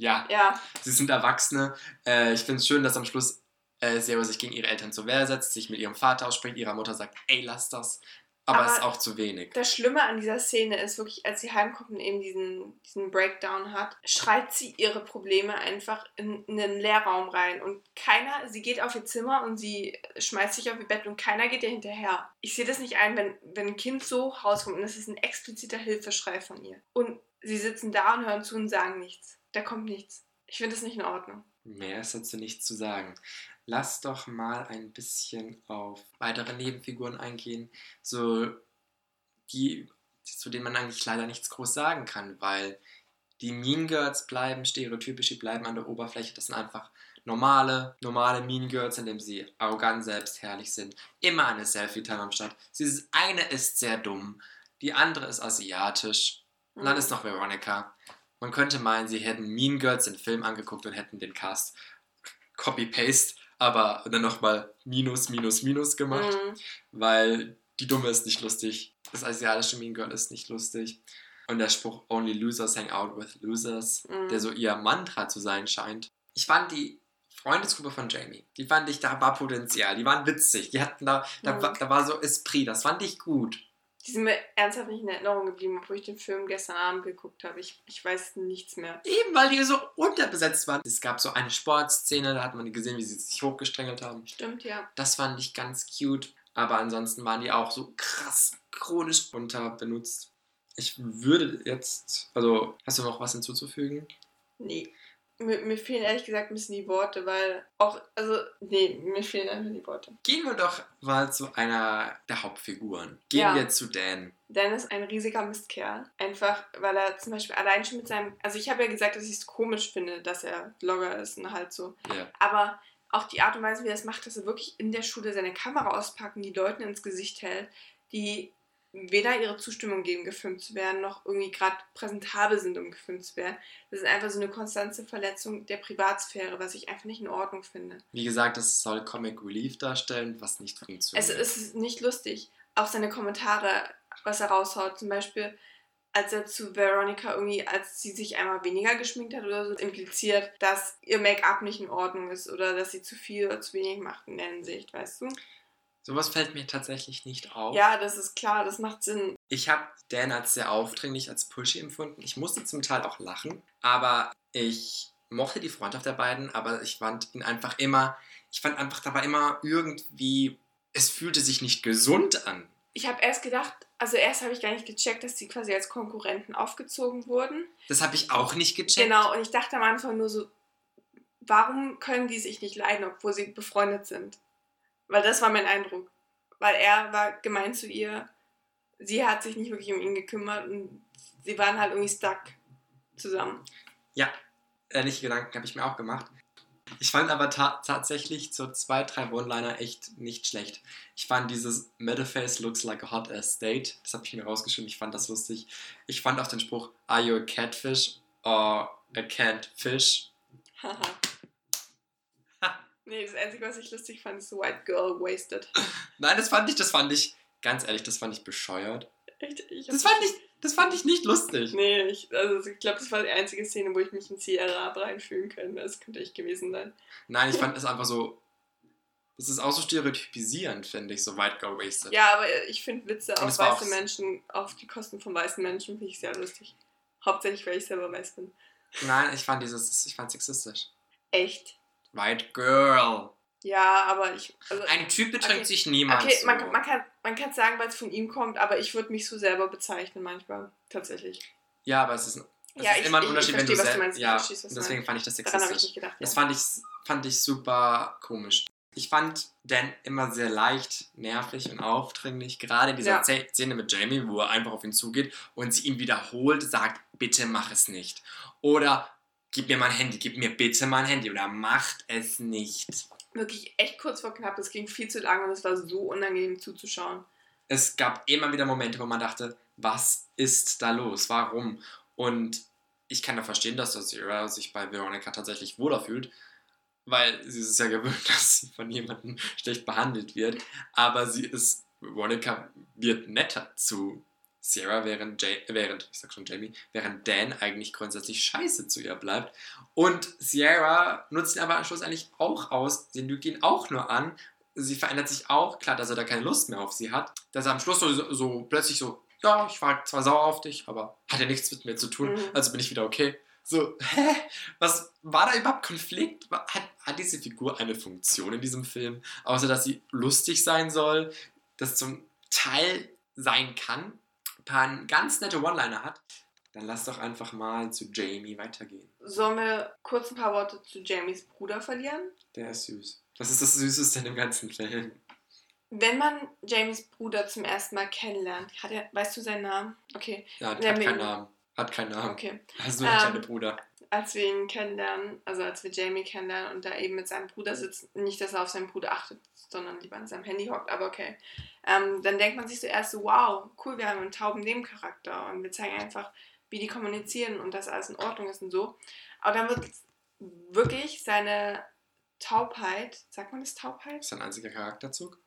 ja, ja. sie sind Erwachsene. Äh, ich finde es schön, dass am Schluss äh, Zero sich gegen ihre Eltern zur Wehr setzt, sich mit ihrem Vater ausspricht, ihrer Mutter sagt, ey, lass das. Aber, Aber es ist auch zu wenig. Das Schlimme an dieser Szene ist wirklich, als sie heimkommt und eben diesen, diesen Breakdown hat, schreit sie ihre Probleme einfach in, in den Lehrraum rein. Und keiner, sie geht auf ihr Zimmer und sie schmeißt sich auf ihr Bett und keiner geht ihr hinterher. Ich sehe das nicht ein, wenn, wenn ein Kind so rauskommt und das ist ein expliziter Hilfeschrei von ihr. Und sie sitzen da und hören zu und sagen nichts. Da kommt nichts. Ich finde das nicht in Ordnung. Mehr ist dazu nichts zu sagen. Lass doch mal ein bisschen auf weitere Nebenfiguren eingehen, so die, zu denen man eigentlich leider nichts groß sagen kann, weil die Mean Girls bleiben stereotypisch, die bleiben an der Oberfläche. Das sind einfach normale, normale Mean Girls, indem sie arrogant, selbstherrlich sind. Immer eine Selfie-Time am Start. Sie, eine ist sehr dumm, die andere ist asiatisch. Und dann Mhm. ist noch Veronica. Man könnte meinen, sie hätten Mean Girls den Film angeguckt und hätten den Cast Copy-Paste, aber dann nochmal Minus, Minus, Minus gemacht, Mhm. weil die Dumme ist nicht lustig. Das asiatische Mean Girl ist nicht lustig. Und der Spruch Only Losers hang out with Losers, Mhm. der so ihr Mantra zu sein scheint. Ich fand die Freundesgruppe von Jamie, die fand ich, da war Potenzial, die waren witzig, die hatten da, da, Mhm. war, da war so Esprit, das fand ich gut. Die sind mir ernsthaft nicht in Erinnerung geblieben, obwohl ich den Film gestern Abend geguckt habe. Ich, ich weiß nichts mehr. Eben, weil die so unterbesetzt waren. Es gab so eine Sportszene, da hat man gesehen, wie sie sich hochgestrengelt haben. Stimmt, ja. Das fand ich ganz cute. Aber ansonsten waren die auch so krass chronisch unterbenutzt. Ich würde jetzt. Also, hast du noch was hinzuzufügen? Nee. Mir, mir fehlen ehrlich gesagt ein bisschen die Worte, weil auch, also, nee, mir fehlen einfach die Worte. Gehen wir doch mal zu einer der Hauptfiguren. Gehen Ja. wir zu Dan. Dan ist ein riesiger Mistkerl. Einfach, weil er zum Beispiel allein schon mit seinem. Also, ich habe ja gesagt, dass ich es komisch finde, dass er Blogger ist und halt so. Ja. Aber auch die Art und Weise, wie er es macht, dass er wirklich in der Schule seine Kamera auspackt und die Leuten ins Gesicht hält, die weder ihre Zustimmung geben, gefilmt zu werden, noch irgendwie gerade präsentabel sind, um gefilmt zu werden. Das ist einfach so eine konstante Verletzung der Privatsphäre, was ich einfach nicht in Ordnung finde. Wie gesagt, das soll Comic Relief darstellen, was nicht funktioniert. Es ist nicht lustig. Auch seine Kommentare, was er raushaut, zum Beispiel, als er zu Veronica irgendwie, als sie sich einmal weniger geschminkt hat oder so, impliziert, dass ihr Make-up nicht in Ordnung ist oder dass sie zu viel oder zu wenig macht in der Hinsicht, weißt du? Sowas fällt mir tatsächlich nicht auf. Ja, das ist klar, das macht Sinn. Ich habe Dan als sehr aufdringlich, als pushy empfunden. Ich musste zum Teil auch lachen, aber ich mochte die Freundschaft der beiden, aber ich fand ihn einfach immer, ich fand einfach, da war immer irgendwie, es fühlte sich nicht gesund an. Ich habe erst gedacht, also erst habe ich gar nicht gecheckt, dass sie quasi als Konkurrenten aufgezogen wurden. Das habe ich auch nicht gecheckt. Genau, und ich dachte am Anfang nur so, warum können die sich nicht leiden, obwohl sie befreundet sind? Weil das war mein Eindruck. Weil er war gemein zu ihr, sie hat sich nicht wirklich um ihn gekümmert und sie waren halt irgendwie stuck zusammen. Ähnliche Gedanken habe ich mir auch gemacht. Ich fand aber ta tatsächlich so zwei, drei One-Liner echt nicht schlecht. Ich fand dieses Metaface looks like a hot ass state. Das habe ich mir rausgeschrieben. Ich fand das lustig. Ich fand auch den Spruch, are you a catfish or a canned fish? Nee, das Einzige, was ich lustig fand, ist White Girl Wasted. (laughs) Nein, das fand ich, das fand ich, ganz ehrlich, das fand ich bescheuert. Echt, ich Das fand ich, das fand ich nicht lustig. Nee, ich, also ich glaube, das war die einzige Szene, wo ich mich in Sierra reinfühlen kann. Das könnte ich gewesen sein. Nein, ich fand das einfach so, das ist auch so stereotypisierend, finde ich, so White Girl Wasted. Ja, aber ich finde Witze auf es weiße auch- Menschen, auf die Kosten von weißen Menschen, finde ich sehr lustig. Hauptsächlich, weil ich selber weiß bin. Nein, ich fand dieses, ich fand sexistisch. Echt? White Girl. Ja, aber ich. Also, Ein Typ betrinkt Okay. sich niemals okay, so. man, man kann man kann sagen, weil es von ihm kommt, aber ich würde mich so selber bezeichnen manchmal. Tatsächlich. ja, aber es ist, es Ja, ist ich- immer ein ich- ich Unterschied, wenn verstehe, du was du selbst. meinst. Ich Ja, und deswegen fand ich das ich sexistisch. nicht gedacht. Das ja. fand ich, fand ich super komisch. Ich fand Dan immer sehr leicht, nervig und aufdringlich. Gerade in dieser Ja. Ze- Szene mit Jamie, wo er einfach auf ihn zugeht und sie ihm wiederholt sagt, bitte mach es nicht. Oder gib mir mein Handy, gib mir bitte mein Handy. Oder macht es nicht. Wirklich echt kurz vor knapp. Das ging viel zu lang und es war so unangenehm zuzuschauen. Es gab immer wieder Momente, wo man dachte, was ist da los? Warum? Und ich kann ja verstehen, dass das Zira sich bei Veronica tatsächlich wohler fühlt, weil sie ist es ja gewöhnt, (laughs) dass sie von jemandem schlecht behandelt wird. Aber sie ist, Veronica wird netter zu Sierra, während, Jay, während, ich sag schon Jamie, während Dan eigentlich grundsätzlich scheiße zu ihr bleibt. Und Sierra nutzt ihn aber am Schluss eigentlich auch aus. Sie lügt ihn auch nur an. sie verändert sich auch. Klar, dass er da keine Lust mehr auf sie hat. Dass er am Schluss so, so plötzlich so, ja, ich war zwar sauer auf dich, aber hat ja nichts mit mir zu tun, Mhm. also bin ich wieder okay. So, hä? Was war da überhaupt Konflikt? Hat, hat diese Figur eine Funktion in diesem Film? Außer, dass sie lustig sein soll, das zum Teil sein kann, paar ganz nette One-Liner hat. Dann lass doch einfach mal zu Jamie weitergehen. Sollen wir kurz ein paar Worte zu Jamies Bruder verlieren? Der ist süß. Das ist das Süßeste in dem ganzen Film. Wenn man Jamies Bruder zum ersten Mal kennenlernt, hat er, weißt du seinen Namen? Okay, Ja, hat Ja, keinen Namen. Hat keinen Namen. okay. Also nur der Ähm, kleine Bruder. Als wir ihn kennenlernen, also als wir Jamie kennenlernen und da eben mit seinem Bruder sitzt, nicht, dass er auf seinen Bruder achtet, sondern lieber an seinem Handy hockt, aber okay. Ähm, dann denkt man sich zuerst so, wow, cool, wir haben einen tauben Nebencharakter und wir zeigen einfach, wie die kommunizieren und dass alles in Ordnung ist und so. Aber dann wird wirklich seine Taubheit, sagt man das Taubheit? ist ein einziger Charakterzug.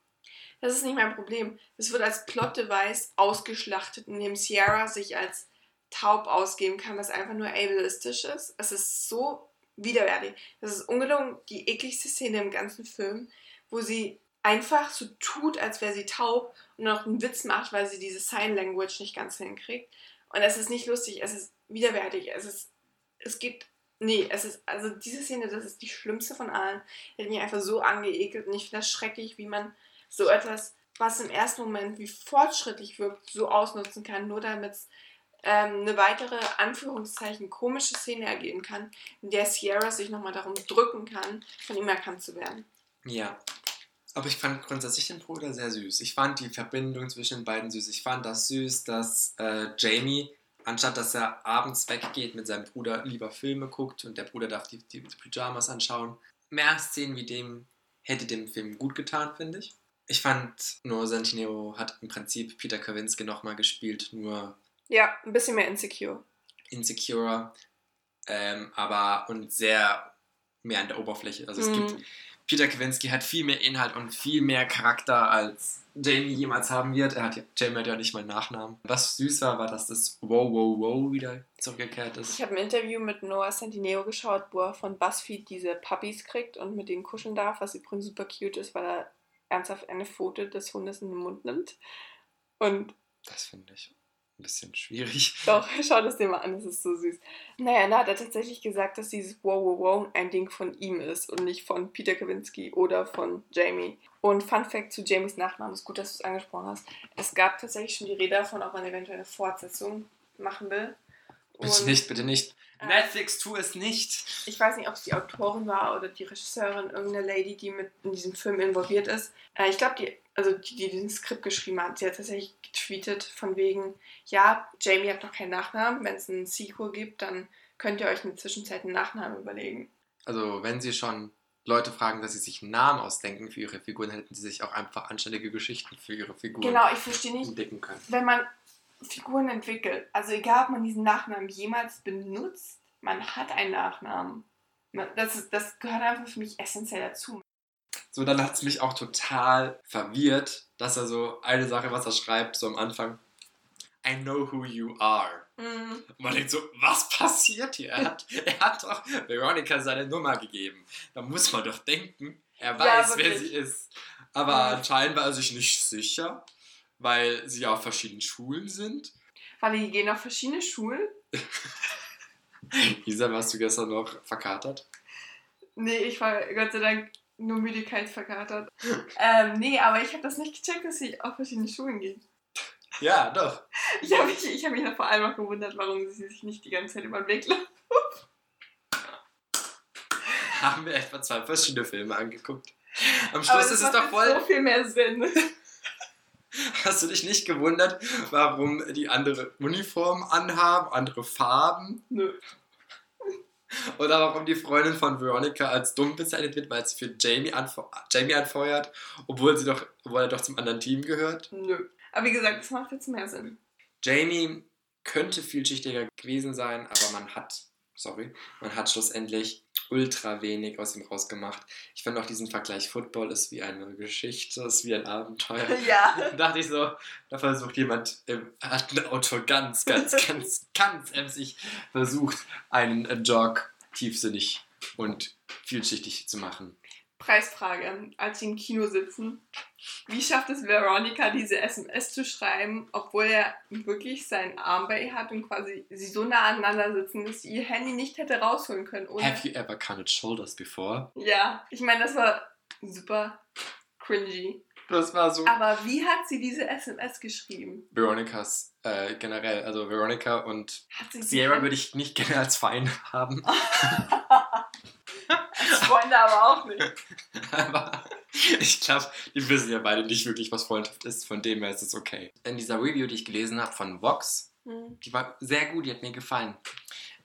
Das ist nicht mein Problem. Es wird als Plot-Device ausgeschlachtet, indem Sierra sich als taub ausgeben kann, was einfach nur ableistisch ist. Es ist so widerwärtig. Das ist ungelogen die ekligste Szene im ganzen Film, wo sie einfach so tut, als wäre sie taub und noch einen Witz macht, weil sie diese Sign Language nicht ganz hinkriegt. Und es ist nicht lustig, es ist widerwärtig, es ist, es geht, nee, es ist, also diese Szene, das ist die schlimmste von allen. Die hat mich einfach so angeekelt und ich finde das schrecklich, wie man so etwas, was im ersten Moment wie fortschrittlich wirkt, so ausnutzen kann, nur damit es ähm, eine weitere, Anführungszeichen, komische Szene ergeben kann, in der Sierra sich nochmal darum drücken kann, von ihm erkannt zu werden. Ja. Aber ich fand grundsätzlich den Bruder sehr süß. Ich fand die Verbindung zwischen den beiden süß. Ich fand das süß, dass äh, Jamie, anstatt dass er abends weggeht mit seinem Bruder, lieber Filme guckt und der Bruder darf die, die Pyjamas anschauen. Mehr Szenen wie dem hätte dem Film gut getan, finde ich. Ich fand nur Santinero hat im Prinzip Peter Kavinsky nochmal gespielt, nur Ja, ein bisschen mehr insecure. insecure, ähm, aber und sehr mehr an der Oberfläche. Also es Mhm. gibt Peter Kavinsky hat viel mehr Inhalt und viel mehr Charakter als Jamie jemals haben wird. Er hat ja- Jamie hat ja nicht mal einen Nachnamen. Was süß war, war, dass das Wow Wow Wow wieder zurückgekehrt ist. Ich habe ein Interview mit Noah Centineo geschaut, wo er von BuzzFeed diese Puppies kriegt und mit denen kuscheln darf, was übrigens super cute ist, weil er ernsthaft eine Foto des Hundes in den Mund nimmt. Und Das finde ich ein bisschen schwierig. (laughs) Doch, schau das dir mal an, das ist so süß. Naja, da hat er tatsächlich gesagt, dass dieses Wow Wow Wow ein Ding von ihm ist und nicht von Peter Kavinsky oder von Jamie. Und Fun Fact zu Jamies Nachnamen, ist gut, dass du es angesprochen hast. Es gab tatsächlich schon die Rede davon, ob man eventuell eine Fortsetzung machen will. Bitte Und, nicht, bitte nicht. äh, Netflix, tu es nicht. Ich weiß nicht, ob es die Autorin war oder die Regisseurin, irgendeine Lady, die mit in diesem Film involviert ist. Äh, ich glaube, die, also die, die den Skript geschrieben hat, sie hat tatsächlich getweetet von wegen, ja, Jamie hat noch keinen Nachnamen. Wenn es einen Sequel gibt, dann könnt ihr euch in der Zwischenzeit einen Nachnamen überlegen. Also, wenn sie schon Leute fragen, dass sie sich einen Namen ausdenken für ihre Figuren, hätten sie sich auch einfach anständige Geschichten für ihre Figuren Genau, ich verstehe nicht, entdecken können. wenn man Figuren entwickelt, also egal, ob man diesen Nachnamen jemals benutzt, man hat einen Nachnamen. Das, das gehört einfach für mich essentiell dazu. So, dann hat es mich auch total verwirrt, dass er so eine Sache, was er schreibt, so am Anfang, I know who you are. Mhm. Und man denkt so, was passiert hier? Er hat, (laughs) er hat doch Veronica seine Nummer gegeben. Da muss man doch denken, er Ja, weiß, wer wirklich. sie ist. Aber Mhm. anscheinend war er sich nicht sicher, weil sie ja auf verschiedenen Schulen sind. Weil die gehen auf verschiedene Schulen. (laughs) Isa, warst du gestern noch verkatert? Nee, ich war Gott sei Dank nur Müdigkeit verkatert. (laughs) ähm, nee, aber ich habe das nicht gecheckt, dass sie auf verschiedene Schulen gehen. Ja, doch. Ich habe mich, ich hab mich vor allem auch gewundert, warum sie sich nicht die ganze Zeit über den Weg laufen. (laughs) Haben wir etwa zwei verschiedene Filme angeguckt. Am Schluss das ist es doch voll. so viel mehr Sinn. (laughs) Hast du dich nicht gewundert, warum die andere Uniformen anhaben, andere Farben? Nö. Oder warum die Freundin von Veronica als dumm bezeichnet wird, weil sie für Jamie, anfe Jamie anfeuert, obwohl, sie doch, obwohl er doch zum anderen Team gehört? Nö. Aber wie gesagt, das macht jetzt mehr Sinn. Jamie könnte vielschichtiger gewesen sein, aber man hat, sorry, man hat schlussendlich ultra wenig aus ihm rausgemacht. Ich fand auch diesen Vergleich, Football ist wie eine Geschichte, ist wie ein Abenteuer. (laughs) Ja. Da dachte ich so, da versucht jemand, ähm, hat ein Autor ganz, ganz, (laughs) ganz, ganz emsig versucht, einen äh, Jog tiefsinnig und vielschichtig zu machen. Preisfrage, als sie im Kino sitzen. Wie schafft es Veronica, diese SMS zu schreiben, obwohl er wirklich seinen Arm bei ihr hat und quasi sie so nah aneinander sitzen, dass sie ihr Handy nicht hätte rausholen können? Ohne Have you ever counted shoulders before? ja, ich meine, das war super cringy. Das war so. Aber wie hat sie diese SMS geschrieben? Veronicas äh, generell, also Veronica und Hat sie Sierra würde ich nicht gerne als Feind haben. (laughs) Freunde aber auch nicht. (laughs) Aber ich glaube, die wissen ja beide nicht wirklich, was Freundschaft ist. Von dem her ist es okay. In dieser Review, die ich gelesen habe von Vox, Hm. die war sehr gut, die hat mir gefallen.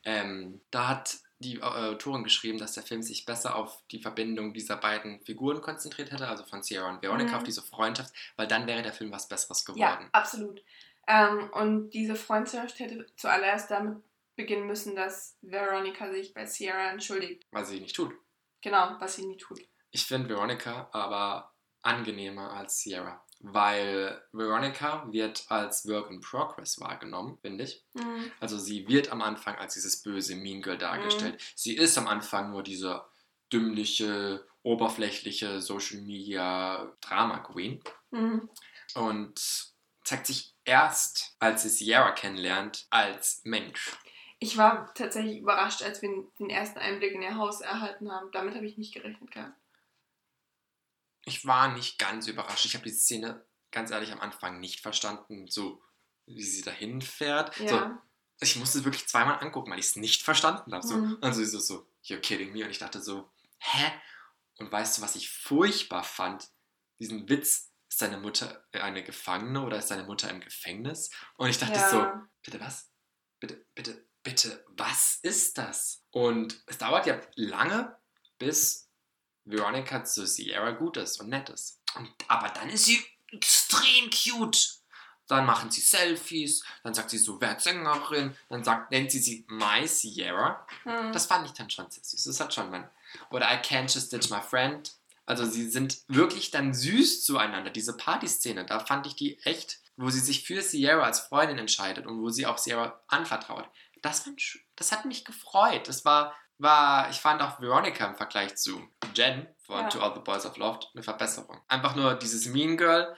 Ähm, da hat die äh, Autorin geschrieben, dass der Film sich besser auf die Verbindung dieser beiden Figuren konzentriert hätte, also von Sierra und Veronica, Mhm. auf diese Freundschaft, weil dann wäre der Film was Besseres Ja, geworden. absolut. Ähm, und diese Freundschaft hätte zuallererst damit beginnen müssen, dass Veronica sich bei Sierra entschuldigt. Was sie nicht tut. Genau, was sie nie tut. Ich finde Veronica aber angenehmer als Sierra, weil Veronica wird als Work in Progress wahrgenommen, finde ich. Mhm. Also sie wird am Anfang als dieses böse Mean Girl dargestellt. Mhm. Sie ist am Anfang nur diese dümmliche, oberflächliche Social Media Drama Queen Mhm. und zeigt sich erst, als sie Sierra kennenlernt, als Mensch. Ich war tatsächlich überrascht, als wir den ersten Einblick in ihr Haus erhalten haben. Damit habe ich nicht gerechnet gehabt. Ich war nicht ganz überrascht. Ich habe die Szene ganz ehrlich am Anfang nicht verstanden, so wie sie dahin fährt. So, Ja. ich musste es wirklich zweimal angucken, weil ich es nicht verstanden habe. So. Mhm. Und so, so, so, you're kidding me. Und ich dachte so, hä? Und weißt du, was ich furchtbar fand? Diesen Witz, ist deine Mutter eine Gefangene oder ist deine Mutter im Gefängnis? Und ich dachte ja. so, bitte was? Bitte, bitte, bitte, was ist das? Und es dauert ja lange, bis Veronica zu Sierra gut ist und nett ist. Und, aber dann ist sie extrem cute. Dann machen sie Selfies, dann sagt sie so, wer Sängerin, dann sagt, nennt sie sie My Sierra. Mhm. Das fand ich dann schon sehr süß. Das hat schon man. Oder I can't just ditch my friend. Also sie sind wirklich dann süß zueinander. Diese Partyszene, da fand ich die echt, wo sie sich für Sierra als Freundin entscheidet und wo sie auch Sierra anvertraut. Das, fand, das hat mich gefreut. Das war, war, ich fand auch Veronica im Vergleich zu Jen von Ja. To All the Boys of Love eine Verbesserung. Einfach nur dieses Mean Girl,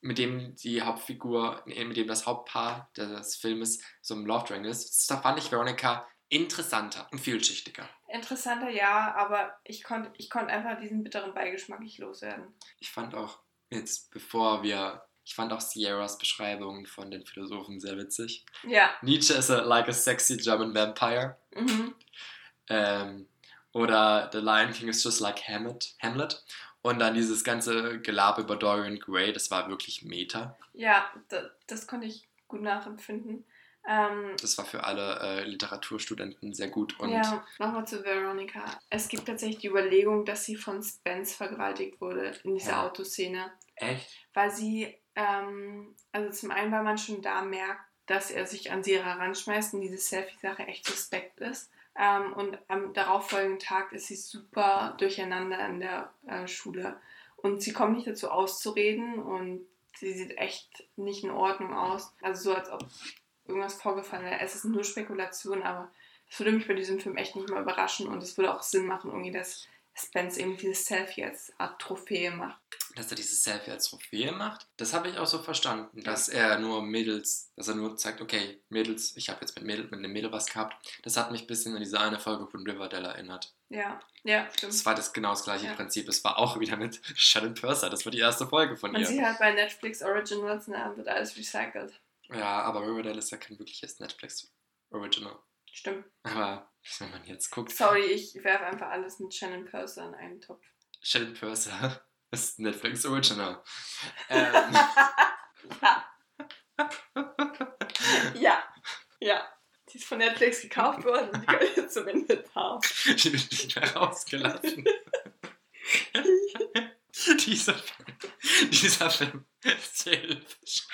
mit dem die Hauptfigur, nee, mit dem das Hauptpaar des Filmes so im Love Triangle ist. Da fand ich Veronica interessanter und vielschichtiger. Interessanter, ja, aber ich konnte ich konnt einfach diesen bitteren Beigeschmack nicht loswerden. Ich fand auch, jetzt bevor wir, ich fand auch Sierras Beschreibung von den Philosophen sehr witzig. Ja. Nietzsche ist a, like a sexy German vampire. Mhm. Ähm, oder The Lion King is just like Hamlet. Hamlet. Und dann dieses ganze Gelaber über Dorian Gray, das war wirklich Meta. Ja, das, das konnte ich gut nachempfinden. Ähm, Das war für alle äh, Literaturstudenten sehr gut. Und ja, nochmal zu Veronica. Es gibt tatsächlich die Überlegung, dass sie von Spence vergewaltigt wurde in dieser Ja. Autoszene. echt? Weil sie, ähm, also zum einen, weil man schon da merkt, dass er sich an sie heranschmeißt und diese Selfie-Sache echt suspekt ist. Ähm, und am darauffolgenden Tag ist sie super durcheinander in der äh, Schule. Und sie kommt nicht dazu auszureden und sie sieht echt nicht in Ordnung aus. Also so, als ob irgendwas vorgefallen wäre. Es ist nur Spekulation, aber das würde mich bei diesem Film echt nicht mal überraschen und es würde auch Sinn machen, irgendwie, dass Spence eben dieses Selfie als Art Trophäe macht. Dass er dieses Selfie als Trophäe macht, das habe ich auch so verstanden. Dass er nur Mädels, dass er nur zeigt, okay, Mädels, ich habe jetzt mit, Mädel, mit einem Mädel was gehabt. Das hat mich ein bisschen an diese eine Folge von Riverdale erinnert. Ja, ja, stimmt. Das war das genau das gleiche Ja. Prinzip. Es war auch wieder mit (laughs) Shannon Purser. Das war die erste Folge von Man ihr. sieht halt bei Netflix Originals, ne, wird alles recycelt. Ja, aber Riverdale ist ja kein wirkliches Netflix Original. Stimmt. Aber (laughs) wenn man jetzt guckt, Sorry, ich werfe einfach alles mit Shannon Purser in einen Topf. Shannon Purser (laughs) ist Netflix Original. Ähm, (laughs) ja, ja. Die ist von Netflix gekauft worden und die gehört jetzt zum Inventar. die wird nicht mehr rausgelassen. dieser, Film, dieser Film ist hilfisch.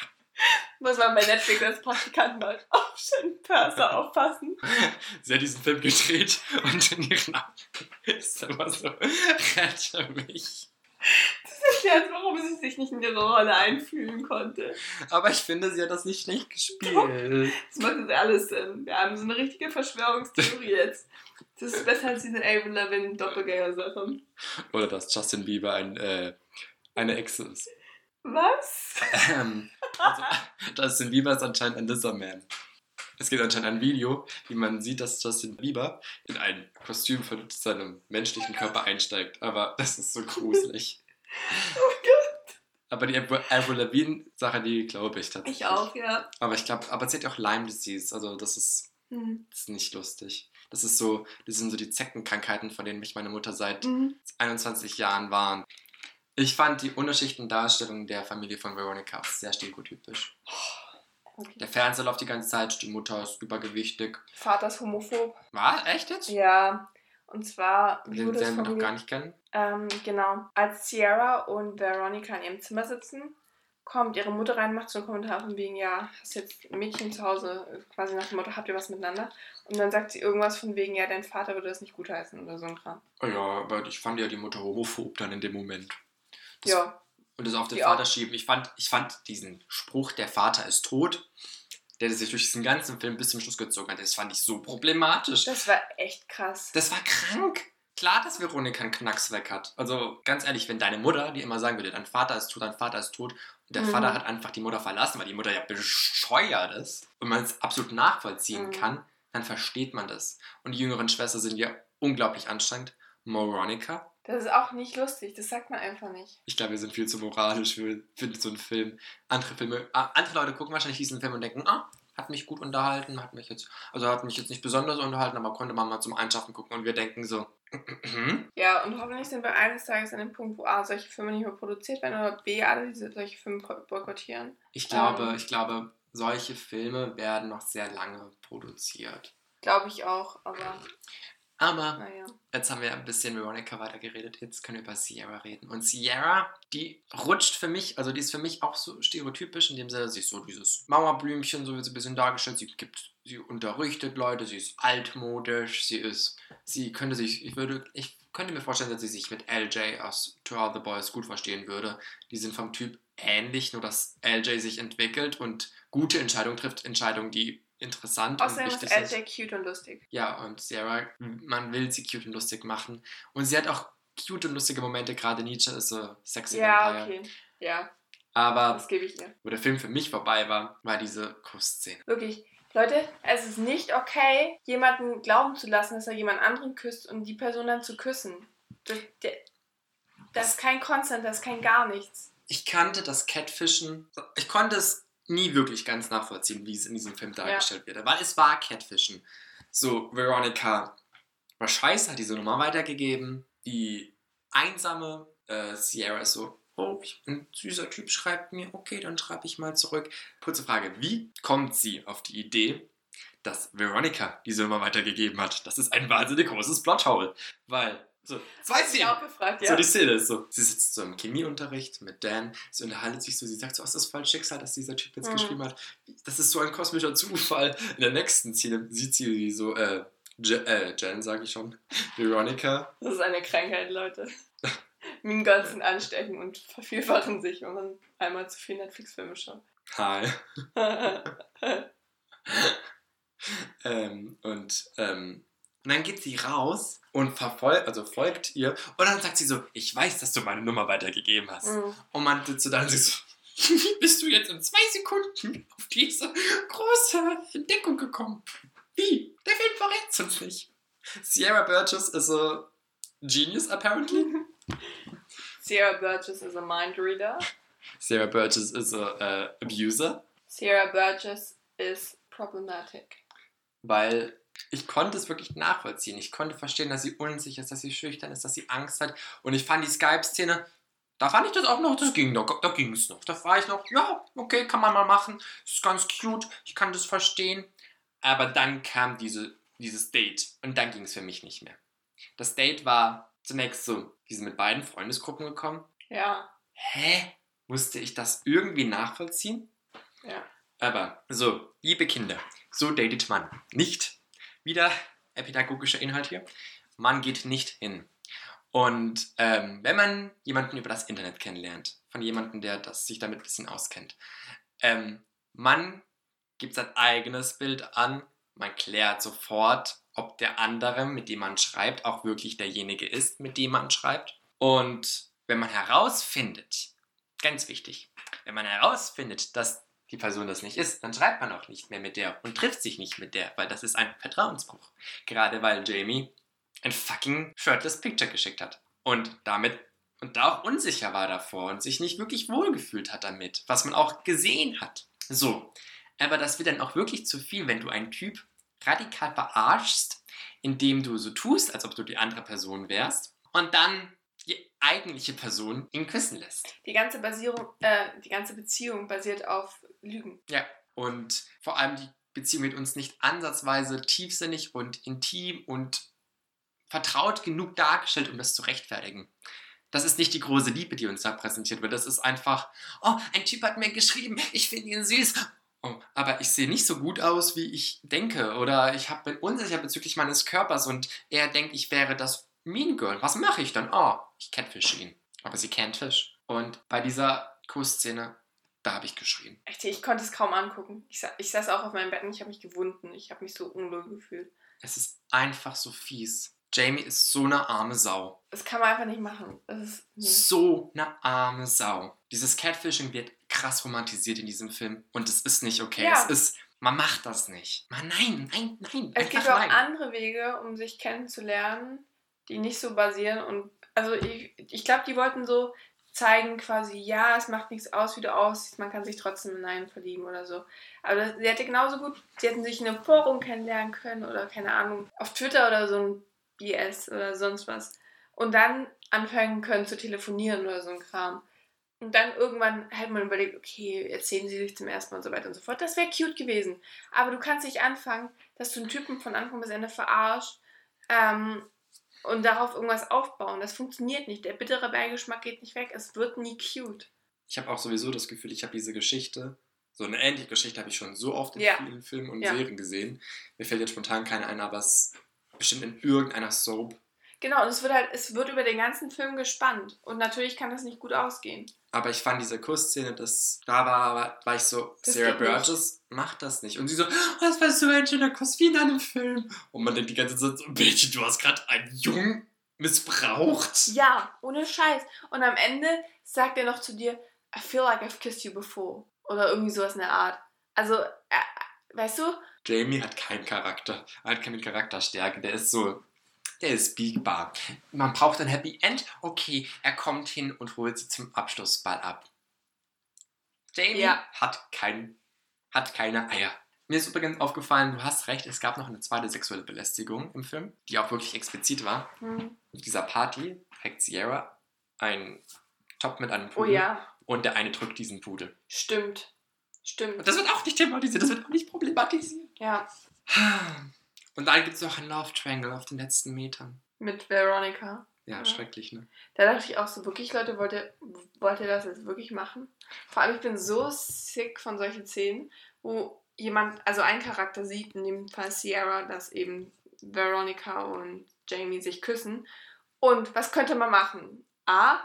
Muss man bei Netflix als Praktikant mal auf Shannon Purser aufpassen. (laughs) Sie hat diesen Film gedreht und in ihren Augen ist immer so, rette mich. Das erklärt, warum sie sich nicht in ihre Rolle einfühlen konnte. Aber ich finde, sie hat das nicht schlecht gespielt. Das macht jetzt alles Sinn. Wir haben so eine richtige Verschwörungstheorie jetzt. Das ist besser als diese Avril Lavigne Doppelgänger-Sachen. Oder dass Justin Bieber ein, äh, eine Ex ist. Was? Ähm, also, Justin Bieber ist anscheinend ein Lizardman. Es gibt anscheinend ein Video, wie man sieht, dass Justin Bieber in ein Kostüm von seinem menschlichen Körper einsteigt. Aber das ist so gruselig. (laughs) Oh Gott. Aber die Avril Lavigne-Sache, die glaube ich tatsächlich. Ich auch, ja. Aber ich glaube, aber sie hat ja auch Lyme Disease. Also das ist, Hm. das ist nicht lustig. Das ist so, das sind so die Zeckenkrankheiten, von denen mich meine Mutter seit Mhm. 21 Jahren warnt. Ich fand die unterschiedlichen Darstellungen der Familie von Veronica sehr stereotypisch. Okay. Der Fernseher läuft die ganze Zeit, die Mutter ist übergewichtig. Vater ist homophob. War? Echt jetzt? Ja. Und zwar Den werden wir noch gar nicht kennen. Ähm, genau. Als Sierra und Veronica in ihrem Zimmer sitzen, kommt ihre Mutter rein, macht so einen Kommentar von wegen, ja, hast jetzt ein Mädchen zu Hause, quasi nach dem Motto, habt ihr was miteinander? Und dann sagt sie irgendwas von wegen, ja, dein Vater würde das nicht gutheißen oder so ein Kram. Oh ja, aber ich fand ja die Mutter homophob dann in dem Moment. Das, Ja, Und das auf den Die Vater schieben. Ich fand, ich fand diesen Spruch, der Vater ist tot, der sich durch diesen ganzen Film bis zum Schluss gezogen hat, das fand ich so problematisch. das war echt krass. Das war krank. Klar, dass Veronika einen Knacks weg hat. Also ganz ehrlich, wenn deine Mutter, die immer sagen würde, dein Vater ist tot, dein Vater ist tot, und der Mhm. Vater hat einfach die Mutter verlassen, weil die Mutter ja bescheuert ist und man es absolut nachvollziehen Mhm. kann, dann versteht man das. Und die jüngeren Schwestern sind ja unglaublich anstrengend. Moronica, Das ist auch nicht lustig, das sagt man einfach nicht. ich glaube, wir sind viel zu moralisch für, für so einen Film. Andere Filme, ah, andere Leute gucken wahrscheinlich diesen Film und denken, ah, hat mich gut unterhalten, hat mich jetzt, also hat mich jetzt nicht besonders unterhalten, aber konnte man mal zum Einschaffen gucken und wir denken so, (clears throat) Ja, und hoffentlich sind wir eines Tages an dem Punkt, wo A, solche Filme nicht mehr produziert werden oder B, alle diese solche Filme bo- boykottieren. Ich glaube, Ähm. ich glaube, solche Filme werden noch sehr lange produziert. Glaube ich auch, aber Aber naja. jetzt haben wir ein bisschen Veronica weitergeredet, jetzt können wir über Sierra reden. Und Sierra, die rutscht für mich, also die ist für mich auch so stereotypisch, in dem Sinne, sie ist so dieses Mauerblümchen, so wird sie ein bisschen dargestellt. Sie gibt, sie unterrichtet Leute, sie ist altmodisch, sie ist, sie könnte sich, ich würde, ich könnte mir vorstellen, dass sie sich mit LJ aus To All the Boys gut verstehen würde. Die sind vom Typ ähnlich, nur dass LJ sich entwickelt und gute Entscheidungen trifft, Entscheidungen, die interessant Außerdem und ist wichtig sind. LJ cute und lustig. Ja, und Sarah, man will sie cute und lustig machen. Und sie hat auch cute und lustige Momente, gerade Nietzsche ist so sexy Ja, Vampire. okay. Ja, Aber das gebe ich ihr. wo der Film für mich vorbei war, war diese Kussszene. Wirklich. Leute, es ist nicht okay, jemanden glauben zu lassen, dass er jemand anderen küsst und die Person dann zu küssen. Das ist kein Consent, das ist kein gar nichts. Ich kannte das Catfischen, ich konnte es nie wirklich ganz nachvollziehen, wie es in diesem Film dargestellt wird. Weil es war Catfischen. So, Veronica war scheiße, hat diese Nummer weitergegeben. Die einsame äh, Sierra ist so, oh, ein süßer Typ schreibt mir, okay, dann schreibe ich mal zurück. Kurze Frage, wie kommt sie auf die Idee, dass Veronica diese Nummer weitergegeben hat? Das ist ein wahnsinnig großes Plothole. Weil, so, zwei Szenen. auch gefragt, ja. So, die Szene ist so. Sie sitzt so im Chemieunterricht mit Dan, sie unterhalten sich so, sie sagt so, ist das voll Schicksal, dass dieser Typ jetzt Mhm. geschrieben hat. Das ist so ein kosmischer Zufall. In der nächsten Szene sieht sie so, äh, Je äh Jen, sage ich schon, Veronica. Das ist eine Krankheit, Leute. (laughs) Sind anstecken und vervielfachen sich, wenn man einmal zu viel Netflix-Filme schaut. Hi. (laughs) (laughs) ähm, und, ähm, und dann geht sie raus und verfolgt, also folgt ihr. Und dann sagt sie so, ich weiß, dass du meine Nummer weitergegeben hast. Mhm. Und man sitzt so da und sie so, wie (laughs) bist du jetzt in zwei Sekunden auf diese große Entdeckung gekommen? Wie? Der Film verrät uns nicht. Sierra Burgess is a genius, apparently. (laughs) Sierra Burgess is a mind reader. Sierra Burgess is a uh, abuser. Sierra Burgess is problematic. Weil ich konnte es wirklich nachvollziehen. Ich konnte verstehen, dass sie unsicher ist, dass sie schüchtern ist, dass sie Angst hat. Und ich fand die Skype-Szene, da fand ich das auch noch, das ging noch, da ging es noch. Da war ich noch, ja, okay, kann man mal machen. Ist ganz cute, ich kann das verstehen. Aber dann kam diese, dieses Date und dann ging es für mich nicht mehr. Das Date war zunächst so, die sind mit beiden Freundesgruppen gekommen. Ja, Hä? Musste ich das irgendwie nachvollziehen? ja. Aber so, liebe Kinder, so datet man nicht. Wieder pädagogischer Inhalt hier. Man geht nicht hin Und ähm, wenn man jemanden über das Internet kennenlernt, von jemandem, der das, sich damit ein bisschen auskennt, ähm, man gibt sein eigenes Bild an, man klärt sofort, ob der andere, mit dem man schreibt, auch wirklich derjenige ist, mit dem man schreibt. Und wenn man herausfindet, ganz wichtig, wenn man herausfindet, dass die Person das nicht ist, dann schreibt man auch nicht mehr mit der und trifft sich nicht mit der, weil das ist ein Vertrauensbruch. Gerade weil Jamie ein fucking shirtless Picture geschickt hat und damit und da auch unsicher war davor und sich nicht wirklich wohlgefühlt hat damit, was man auch gesehen hat. So, aber das wird dann auch wirklich zu viel, wenn du einen Typ radikal verarschst, indem du so tust, als ob du die andere Person wärst und dann die eigentliche Person ihn küssen lässt. Die ganze Basierung, äh, die ganze Beziehung basiert auf Lügen. Ja, und vor allem die Beziehung mit uns nicht ansatzweise tiefsinnig und intim und vertraut genug dargestellt, um das zu rechtfertigen. Das ist nicht die große Liebe, die uns da präsentiert wird. Das ist einfach, oh, ein Typ hat mir geschrieben, ich finde ihn süß. Oh, aber ich sehe nicht so gut aus, wie ich denke. Oder ich hab, bin unsicher bezüglich meines Körpers und er denkt, ich wäre das Mean Girl. Was mache ich dann? Oh, ich catfish ihn. Aber sie kennt Fisch. Und bei dieser Kussszene, da habe ich geschrien. Echt, ich konnte es kaum angucken. Ich, sa ich saß auch auf meinem Bett und ich habe mich gewunden. Ich habe mich so unwohl gefühlt. Es ist einfach so fies. Jamie ist so eine arme Sau. Das kann man einfach nicht machen. Ist, nee. So eine arme Sau. Dieses Catfishing wird krass romantisiert in diesem Film und es ist nicht okay. Ja. Es ist, man macht das nicht. Man, nein, nein, nein. Es gibt auch nein. andere Wege, um sich kennenzulernen, die nicht so basieren. Und also ich, ich glaube, die wollten so zeigen quasi, ja, es macht nichts aus, wie du aussiehst, man kann sich trotzdem in einen verlieben oder so. Aber sie hätte genauso gut, sie hätten sich in einem Forum kennenlernen können oder keine Ahnung, auf Twitter oder so ein BS oder sonst was. Und dann anfangen können zu telefonieren oder so ein Kram. Und dann irgendwann hätte man überlegt, okay, erzählen sie sich zum ersten Mal und so weiter und so fort. Das wäre cute gewesen. Aber du kannst nicht anfangen, dass du einen Typen von Anfang bis Ende verarscht ähm, und darauf irgendwas aufbauen. Das funktioniert nicht. Der bittere Beigeschmack geht nicht weg. Es wird nie cute. Ich habe auch sowieso das Gefühl, ich habe diese Geschichte, so eine ähnliche Geschichte habe ich schon so oft in Ja. vielen Filmen und Ja. Serien gesehen. Mir fällt jetzt spontan keine ein, aber es bestimmt in irgendeiner Soap. Genau, und es wird halt, es wird über den ganzen Film gespannt. Und natürlich kann das nicht gut ausgehen. Aber ich fand diese Kussszene, das, da war, war ich so, Das Sarah nicht. Burgess macht das nicht. Und sie so, oh, das war so ein schöner Kuss wie in einem Film. Und man denkt die ganze Zeit so, Mädchen, du hast gerade einen Jungen missbraucht. Ja, ohne Scheiß. Und am Ende sagt er noch zu dir, I feel like I've kissed you before. Oder irgendwie sowas in der Art. Also, äh, äh, weißt du? Jamie hat keinen Charakter. Er hat keine Charakterstärke. Der ist so, der ist biegbar. Man braucht ein Happy End. Okay, er kommt hin und holt sie zum Abschlussball ab. Jamie Ja. hat, kein, hat keine Eier. Mir ist übrigens aufgefallen, du hast recht, es gab noch eine zweite sexuelle Belästigung im Film, die auch wirklich explizit war. Hm. Auf dieser Party trägt Sierra einen Top mit einem Oh Pudel ja, und der eine drückt diesen Pudel. stimmt. Stimmt. Und das wird auch nicht thematisiert, das wird auch nicht problematisiert. Ja, (sighs) Und dann gibt es noch einen Love Triangle auf den letzten Metern. mit Veronica. Ja, Ja. schrecklich, ne? Da dachte ich auch so, wirklich, Leute, wollt ihr, wollt ihr das jetzt wirklich machen? Vor allem, ich bin so sick von solchen Szenen, wo jemand, also ein Charakter sieht, in dem Fall Sierra, dass eben Veronica und Jamie sich küssen. Und was könnte man machen? A.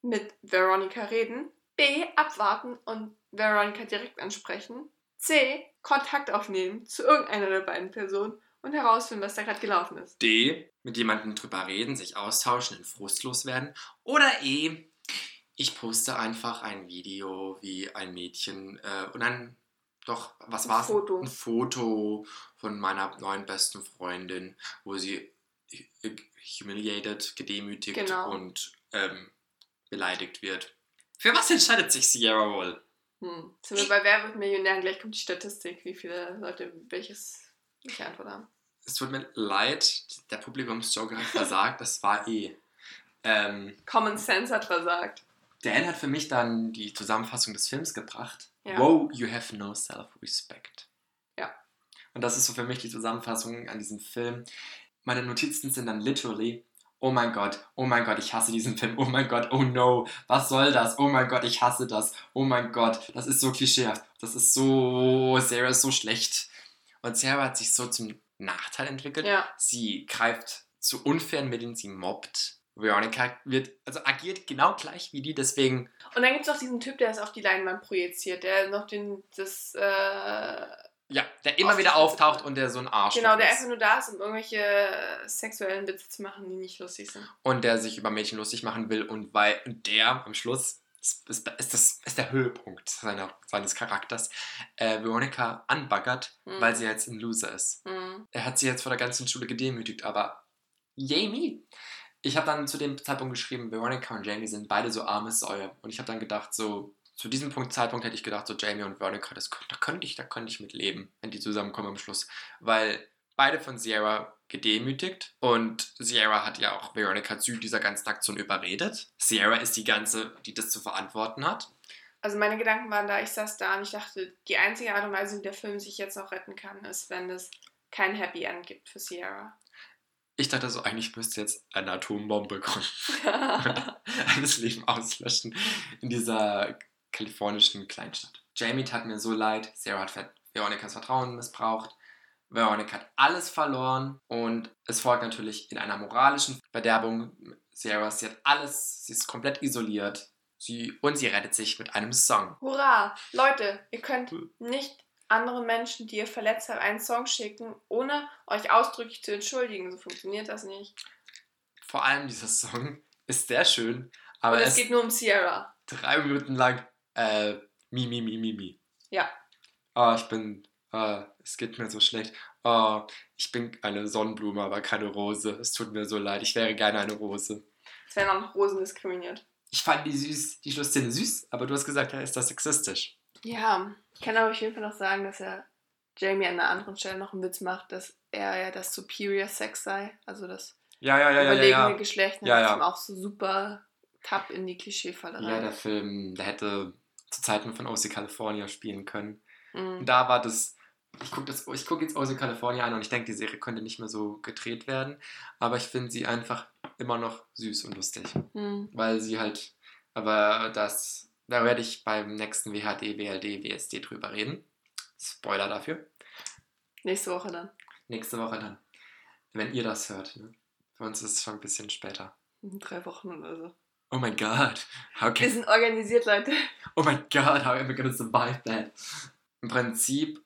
Mit Veronica reden. B. Abwarten und Veronica direkt ansprechen. C. Kontakt aufnehmen zu irgendeiner der beiden Personen und herausfinden, was da gerade gelaufen ist. D. Mit jemandem drüber reden, sich austauschen, in frustlos werden. Oder E. Ich poste einfach ein Video, wie ein Mädchen äh, und dann doch, was Ein war's? Foto. Ein Foto von meiner neuen besten Freundin, wo sie humiliated, gedemütigt Genau. und ähm, beleidigt wird. Für was entscheidet sich Sierra wohl? Hm. Sind wir bei Wer wird Millionär? Gleich kommt die Statistik, wie viele Leute welches, welche Antwort haben. Es tut mir leid, der Publikumsjoker hat versagt, das war eh. Ähm, Common Sense hat versagt. Dan hat für mich dann die Zusammenfassung des Films gebracht. Ja. Wow, you have no self-respect. Ja. Und das ist so für mich die Zusammenfassung an diesem Film. Meine Notizen sind dann literally, oh mein Gott, oh mein Gott, ich hasse diesen Film, oh mein Gott, oh no, was soll das, oh mein Gott, ich hasse das, oh mein Gott, das ist so klischeehaft, das ist so, Sarah ist so schlecht. Und Sarah hat sich so zum Nachteil entwickelt. Ja. Sie greift zu unfairen Mitteln, sie mobbt Veronica wird, also agiert genau gleich wie die, deswegen. Und dann gibt es noch diesen Typ, der es auf die Leinwand projiziert, der noch den, das, äh, Ja, der immer wieder auftaucht und der so ein Arsch genau, der ist. einfach nur da ist, um irgendwelche sexuellen Witze zu machen, die nicht lustig sind. Und der sich über Mädchen lustig machen will und weil und der am Schluss ist, ist, ist, das, ist der Höhepunkt seiner, seines Charakters, äh, Veronica anbaggert, Mhm. weil sie jetzt ein Loser ist. Mhm. Er hat sie jetzt vor der ganzen Schule gedemütigt, aber Jamie. Ich habe dann zu dem Zeitpunkt geschrieben, Veronica und Jamie sind beide so arme Säue. Und ich habe dann gedacht, so, zu diesem Punkt, Zeitpunkt hätte ich gedacht, so Jamie und Veronica, das, da könnte ich, da könnte ich mit leben, wenn die zusammenkommen am Schluss. Weil beide von Sierra gedemütigt und Sierra hat ja auch Veronica zu dieser ganzen Aktion überredet. Sierra ist die ganze, die das zu verantworten hat. Also meine Gedanken waren da, ich saß da und ich dachte, die einzige Art und Weise, wie der Film sich jetzt noch retten kann, ist, wenn es kein Happy End gibt für Sierra. Ich dachte so, eigentlich müsste jetzt eine Atombombe kommen. (laughs) alles Leben auslöschen in dieser kalifornischen Kleinstadt. Jamie tat mir so leid, Sarah hat Ver- Veronicas Vertrauen missbraucht, Veronica hat alles verloren und es folgt natürlich in einer moralischen Verderbung. Sarah, sie hat alles, sie ist komplett isoliert sie, und sie rettet sich mit einem Song. Hurra! Leute, ihr könnt nicht anderen Menschen, die ihr verletzt habt, einen Song schicken, ohne euch ausdrücklich zu entschuldigen. So funktioniert das nicht. Vor allem dieser Song ist sehr schön, aber Und es es geht nur um Sierra. drei Minuten lang äh, mi, mi, mi, mi, mi. Ja. Oh, ich bin, äh, es geht mir so schlecht. Oh, ich bin eine Sonnenblume, aber keine Rose. Es tut mir so leid. Ich wäre gerne eine Rose. Es werden auch noch Rosen diskriminiert. Ich fand die süß, die Schlussszene süß, aber du hast gesagt, ja, ist das sexistisch. Ja, ich kann aber auf jeden Fall noch sagen, dass er Jamie an einer anderen Stelle noch einen Witz macht, dass er ja das Superior Sex sei, also das Ja, ja, ja, ja, überlegene ja. Ja, Geschlecht. Ja, ja. auch so super tapp in die Klischeefalle ja, rein. der Film, der hätte zu Zeiten von OC California spielen können. Mhm. da war das, ich gucke guck jetzt OC California an und ich denke, die Serie könnte nicht mehr so gedreht werden, aber ich finde sie einfach immer noch süß und lustig. Mhm. weil sie halt, aber das, da werde ich beim nächsten WHD, WLD, WSD drüber reden. Spoiler dafür. Nächste Woche dann. Nächste Woche dann, wenn ihr das hört. Ne? Für uns ist es schon ein bisschen später. In drei Wochen oder so. Oh my god, how Wir sind organisiert, Leute. oh my god, how am I gonna survive that? Im Prinzip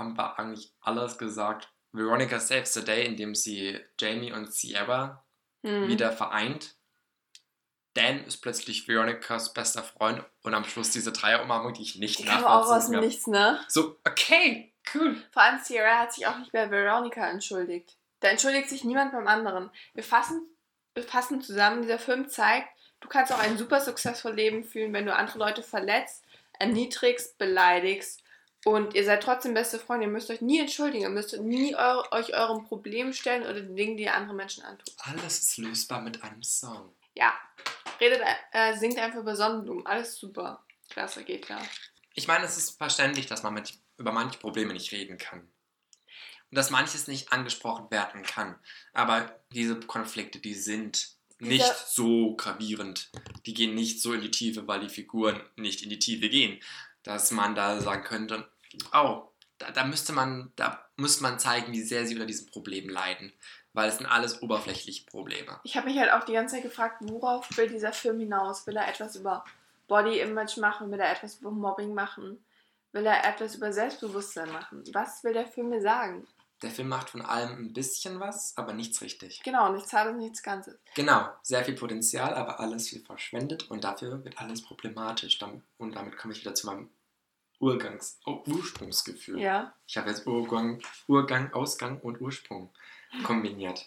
haben wir eigentlich alles gesagt. Veronica saves the day, indem sie Jamie und Sierra Mhm. wieder vereint. Dan ist plötzlich Veronicas bester Freund und am Schluss diese Dreierumarmung, die ich nicht Die kam auch aus nachvollziehen dem kann. Nichts, ne? So, okay, cool. Vor allem Sierra hat sich auch nicht bei Veronica entschuldigt. Da entschuldigt sich niemand beim anderen. Wir fassen, wir fassen zusammen, dieser Film zeigt, du kannst auch ein super successful Leben führen, wenn du andere Leute verletzt, erniedrigst, beleidigst und ihr seid trotzdem beste Freunde. Ihr müsst euch nie entschuldigen, ihr müsst nie eu euch euren Problemen stellen oder den Dingen, die ihr andere Menschen antut. Alles ist lösbar mit einem Song. Ja, redet, äh, singt einfach über Sonnenblumen. Alles super. Klasse, geht klar. Ich meine, es ist verständlich, dass man mit, über manche Probleme nicht reden kann. Und dass manches nicht angesprochen werden kann. Aber diese Konflikte, die sind nicht Dieser- so gravierend. Die gehen nicht so in die Tiefe, weil die Figuren nicht in die Tiefe gehen. Dass man da sagen könnte, oh, da, da müsste man, da muss man zeigen, wie sehr sie unter diesem Problem leiden. Weil es sind alles oberflächliche Probleme. Ich habe mich halt auch die ganze Zeit gefragt, worauf will dieser Film hinaus? Will er etwas über Body Image machen? Will er etwas über Mobbing machen? Will er etwas über Selbstbewusstsein machen? Was will der Film mir sagen? Der Film macht von allem ein bisschen was, aber nichts richtig. Genau, nichts Halbes, nichts Ganzes. Genau, sehr viel Potenzial, aber alles wird verschwendet und dafür wird alles problematisch. Und damit komme ich wieder zu meinem Urgangs oh, Ursprungsgefühl. Ja. Ich habe jetzt Urgang, Urgang, Ausgang und Ursprung kombiniert.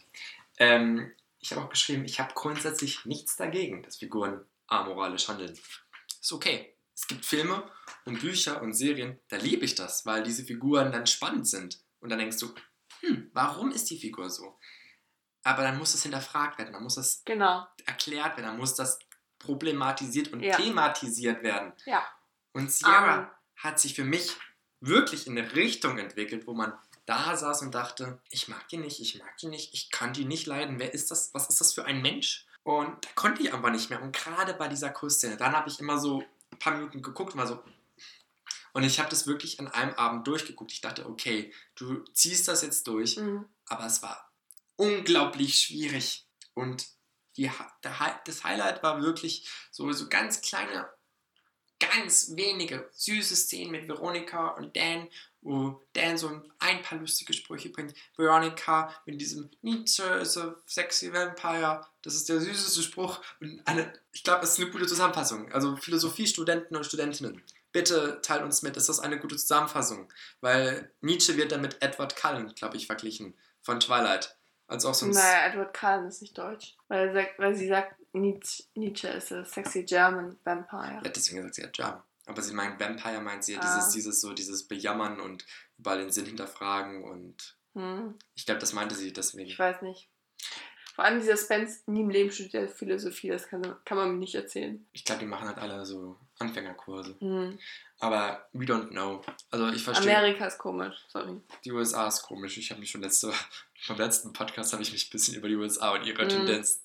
Ähm, ich habe auch geschrieben, ich habe grundsätzlich nichts dagegen, dass Figuren amoralisch handeln. Ist okay. Es gibt Filme und Bücher und Serien, da liebe ich das, weil diese Figuren dann spannend sind. Und dann denkst du, hm, warum ist die Figur so? Aber dann muss das hinterfragt werden, dann muss das Genau. erklärt werden, dann muss das problematisiert und Ja. thematisiert werden. Ja. Und Sierra Amen. hat sich für mich wirklich in eine Richtung entwickelt, wo man da saß und dachte, ich mag die nicht, ich mag die nicht, ich kann die nicht leiden. Wer ist das? Was ist das für ein Mensch? Und da konnte ich aber nicht mehr. Und gerade bei dieser Kussszene, dann habe ich immer so ein paar Minuten geguckt und war so. Und ich habe das wirklich an einem Abend durchgeguckt. Ich dachte, okay, du ziehst das jetzt durch, Mhm. aber es war unglaublich schwierig. Und die, das Highlight war wirklich so, so ganz kleine, ganz wenige süße Szenen mit Veronika und Dan, wo Dan so ein paar lustige Sprüche bringt. Veronica mit diesem Nietzsche is a sexy vampire. Das ist der süßeste Spruch. Und eine, ich glaube, es ist eine gute Zusammenfassung. Also Philosophiestudenten und Studentinnen, bitte teilt uns mit, ist das eine gute Zusammenfassung? Weil Nietzsche wird dann mit Edward Cullen, glaube ich, verglichen von Twilight. Also auch so naja, Edward Cullen ist nicht deutsch. Weil, sagt, weil sie sagt, Nietzsche, Nietzsche ist a sexy German vampire. Ja, deswegen sagt sie ja German. Aber sie meint Vampire, meint sie ja ah. dieses, dieses, so, dieses Bejammern und überall den Sinn hinterfragen und hm. ich glaube, das meinte sie deswegen. Ich weiß nicht. Vor allem dieser Spence nie im Leben studiert Philosophie, das kann, kann man mir nicht erzählen. Ich glaube, die machen halt alle so Anfängerkurse. Hm. Aber we don't know. Also ich verstehe. Amerika ist komisch, sorry. Die USA ist komisch. Ich habe mich schon letzte, (laughs) vom letzten Podcast habe ich mich ein bisschen über die USA und ihre hm. Tendenz,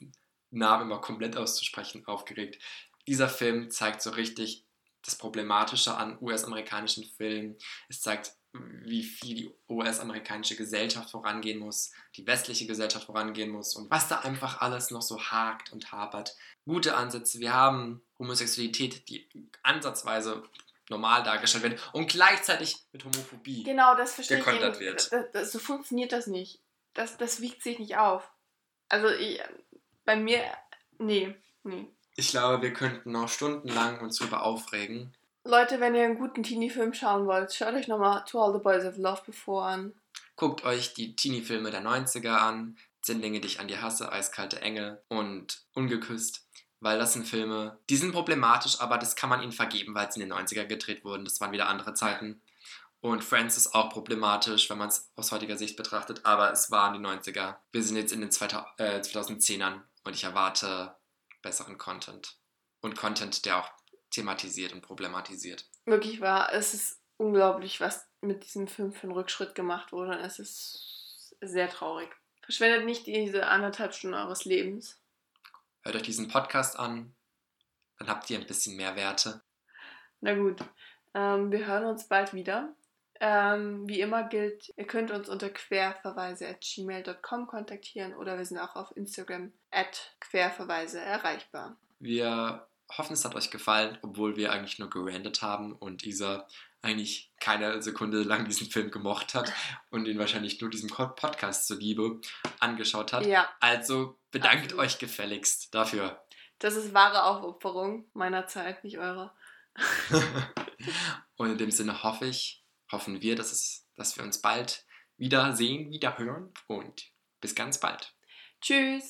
Namen immer komplett auszusprechen, aufgeregt. Dieser Film zeigt so richtig, das Problematische an US-amerikanischen Filmen. Es zeigt, wie viel die US-amerikanische Gesellschaft vorangehen muss, die westliche Gesellschaft vorangehen muss und was da einfach alles noch so hakt und hapert. Gute Ansätze. Wir haben Homosexualität, die ansatzweise normal dargestellt wird und gleichzeitig mit Homophobie genau, das verstehe gekontert ich wird. Das, das, so funktioniert das nicht. Das, das wiegt sich nicht auf. Also ich, bei mir, nee, nee. Ich glaube, wir könnten noch stundenlang uns darüber aufregen. Leute, wenn ihr einen guten Teenie-Film schauen wollt, schaut euch nochmal To All the Boys of Love Before an. Guckt euch die Teenie-Filme der 90er an. Zehn Dinge, die ich an dir hasse, Eiskalte Engel und Ungeküsst. Weil das sind Filme, die sind problematisch, aber das kann man ihnen vergeben, weil sie in den 90er gedreht wurden. Das waren wieder andere Zeiten. Und Friends ist auch problematisch, wenn man es aus heutiger Sicht betrachtet, aber es waren die 90er. Wir sind jetzt in den 2010ern und ich erwarte besseren Content. Und Content, der auch thematisiert und problematisiert. Wirklich wahr. Es ist unglaublich, was mit diesem Film für einen Rückschritt gemacht wurde. Und es ist sehr traurig. Verschwendet nicht diese anderthalb Stunden eures Lebens. Hört euch diesen Podcast an, dann habt ihr ein bisschen mehr Werte. Na gut, ähm, wir hören uns bald wieder. Ähm, wie immer gilt, ihr könnt uns unter querverweise.gmail.com kontaktieren oder wir sind auch auf Instagram at querverweise erreichbar. Wir hoffen, es hat euch gefallen, obwohl wir eigentlich nur gerandet haben und Isa eigentlich keine Sekunde lang (laughs) diesen Film gemocht hat und ihn wahrscheinlich nur diesem Podcast zuliebe angeschaut hat. Ja. Also bedankt Absolut. euch gefälligst dafür. Das ist wahre Aufopferung meiner Zeit, nicht eurer. (laughs) und in dem Sinne hoffe ich, hoffen wir, dass, es, dass wir uns bald wieder sehen, wieder hören und bis ganz bald. Tschüss.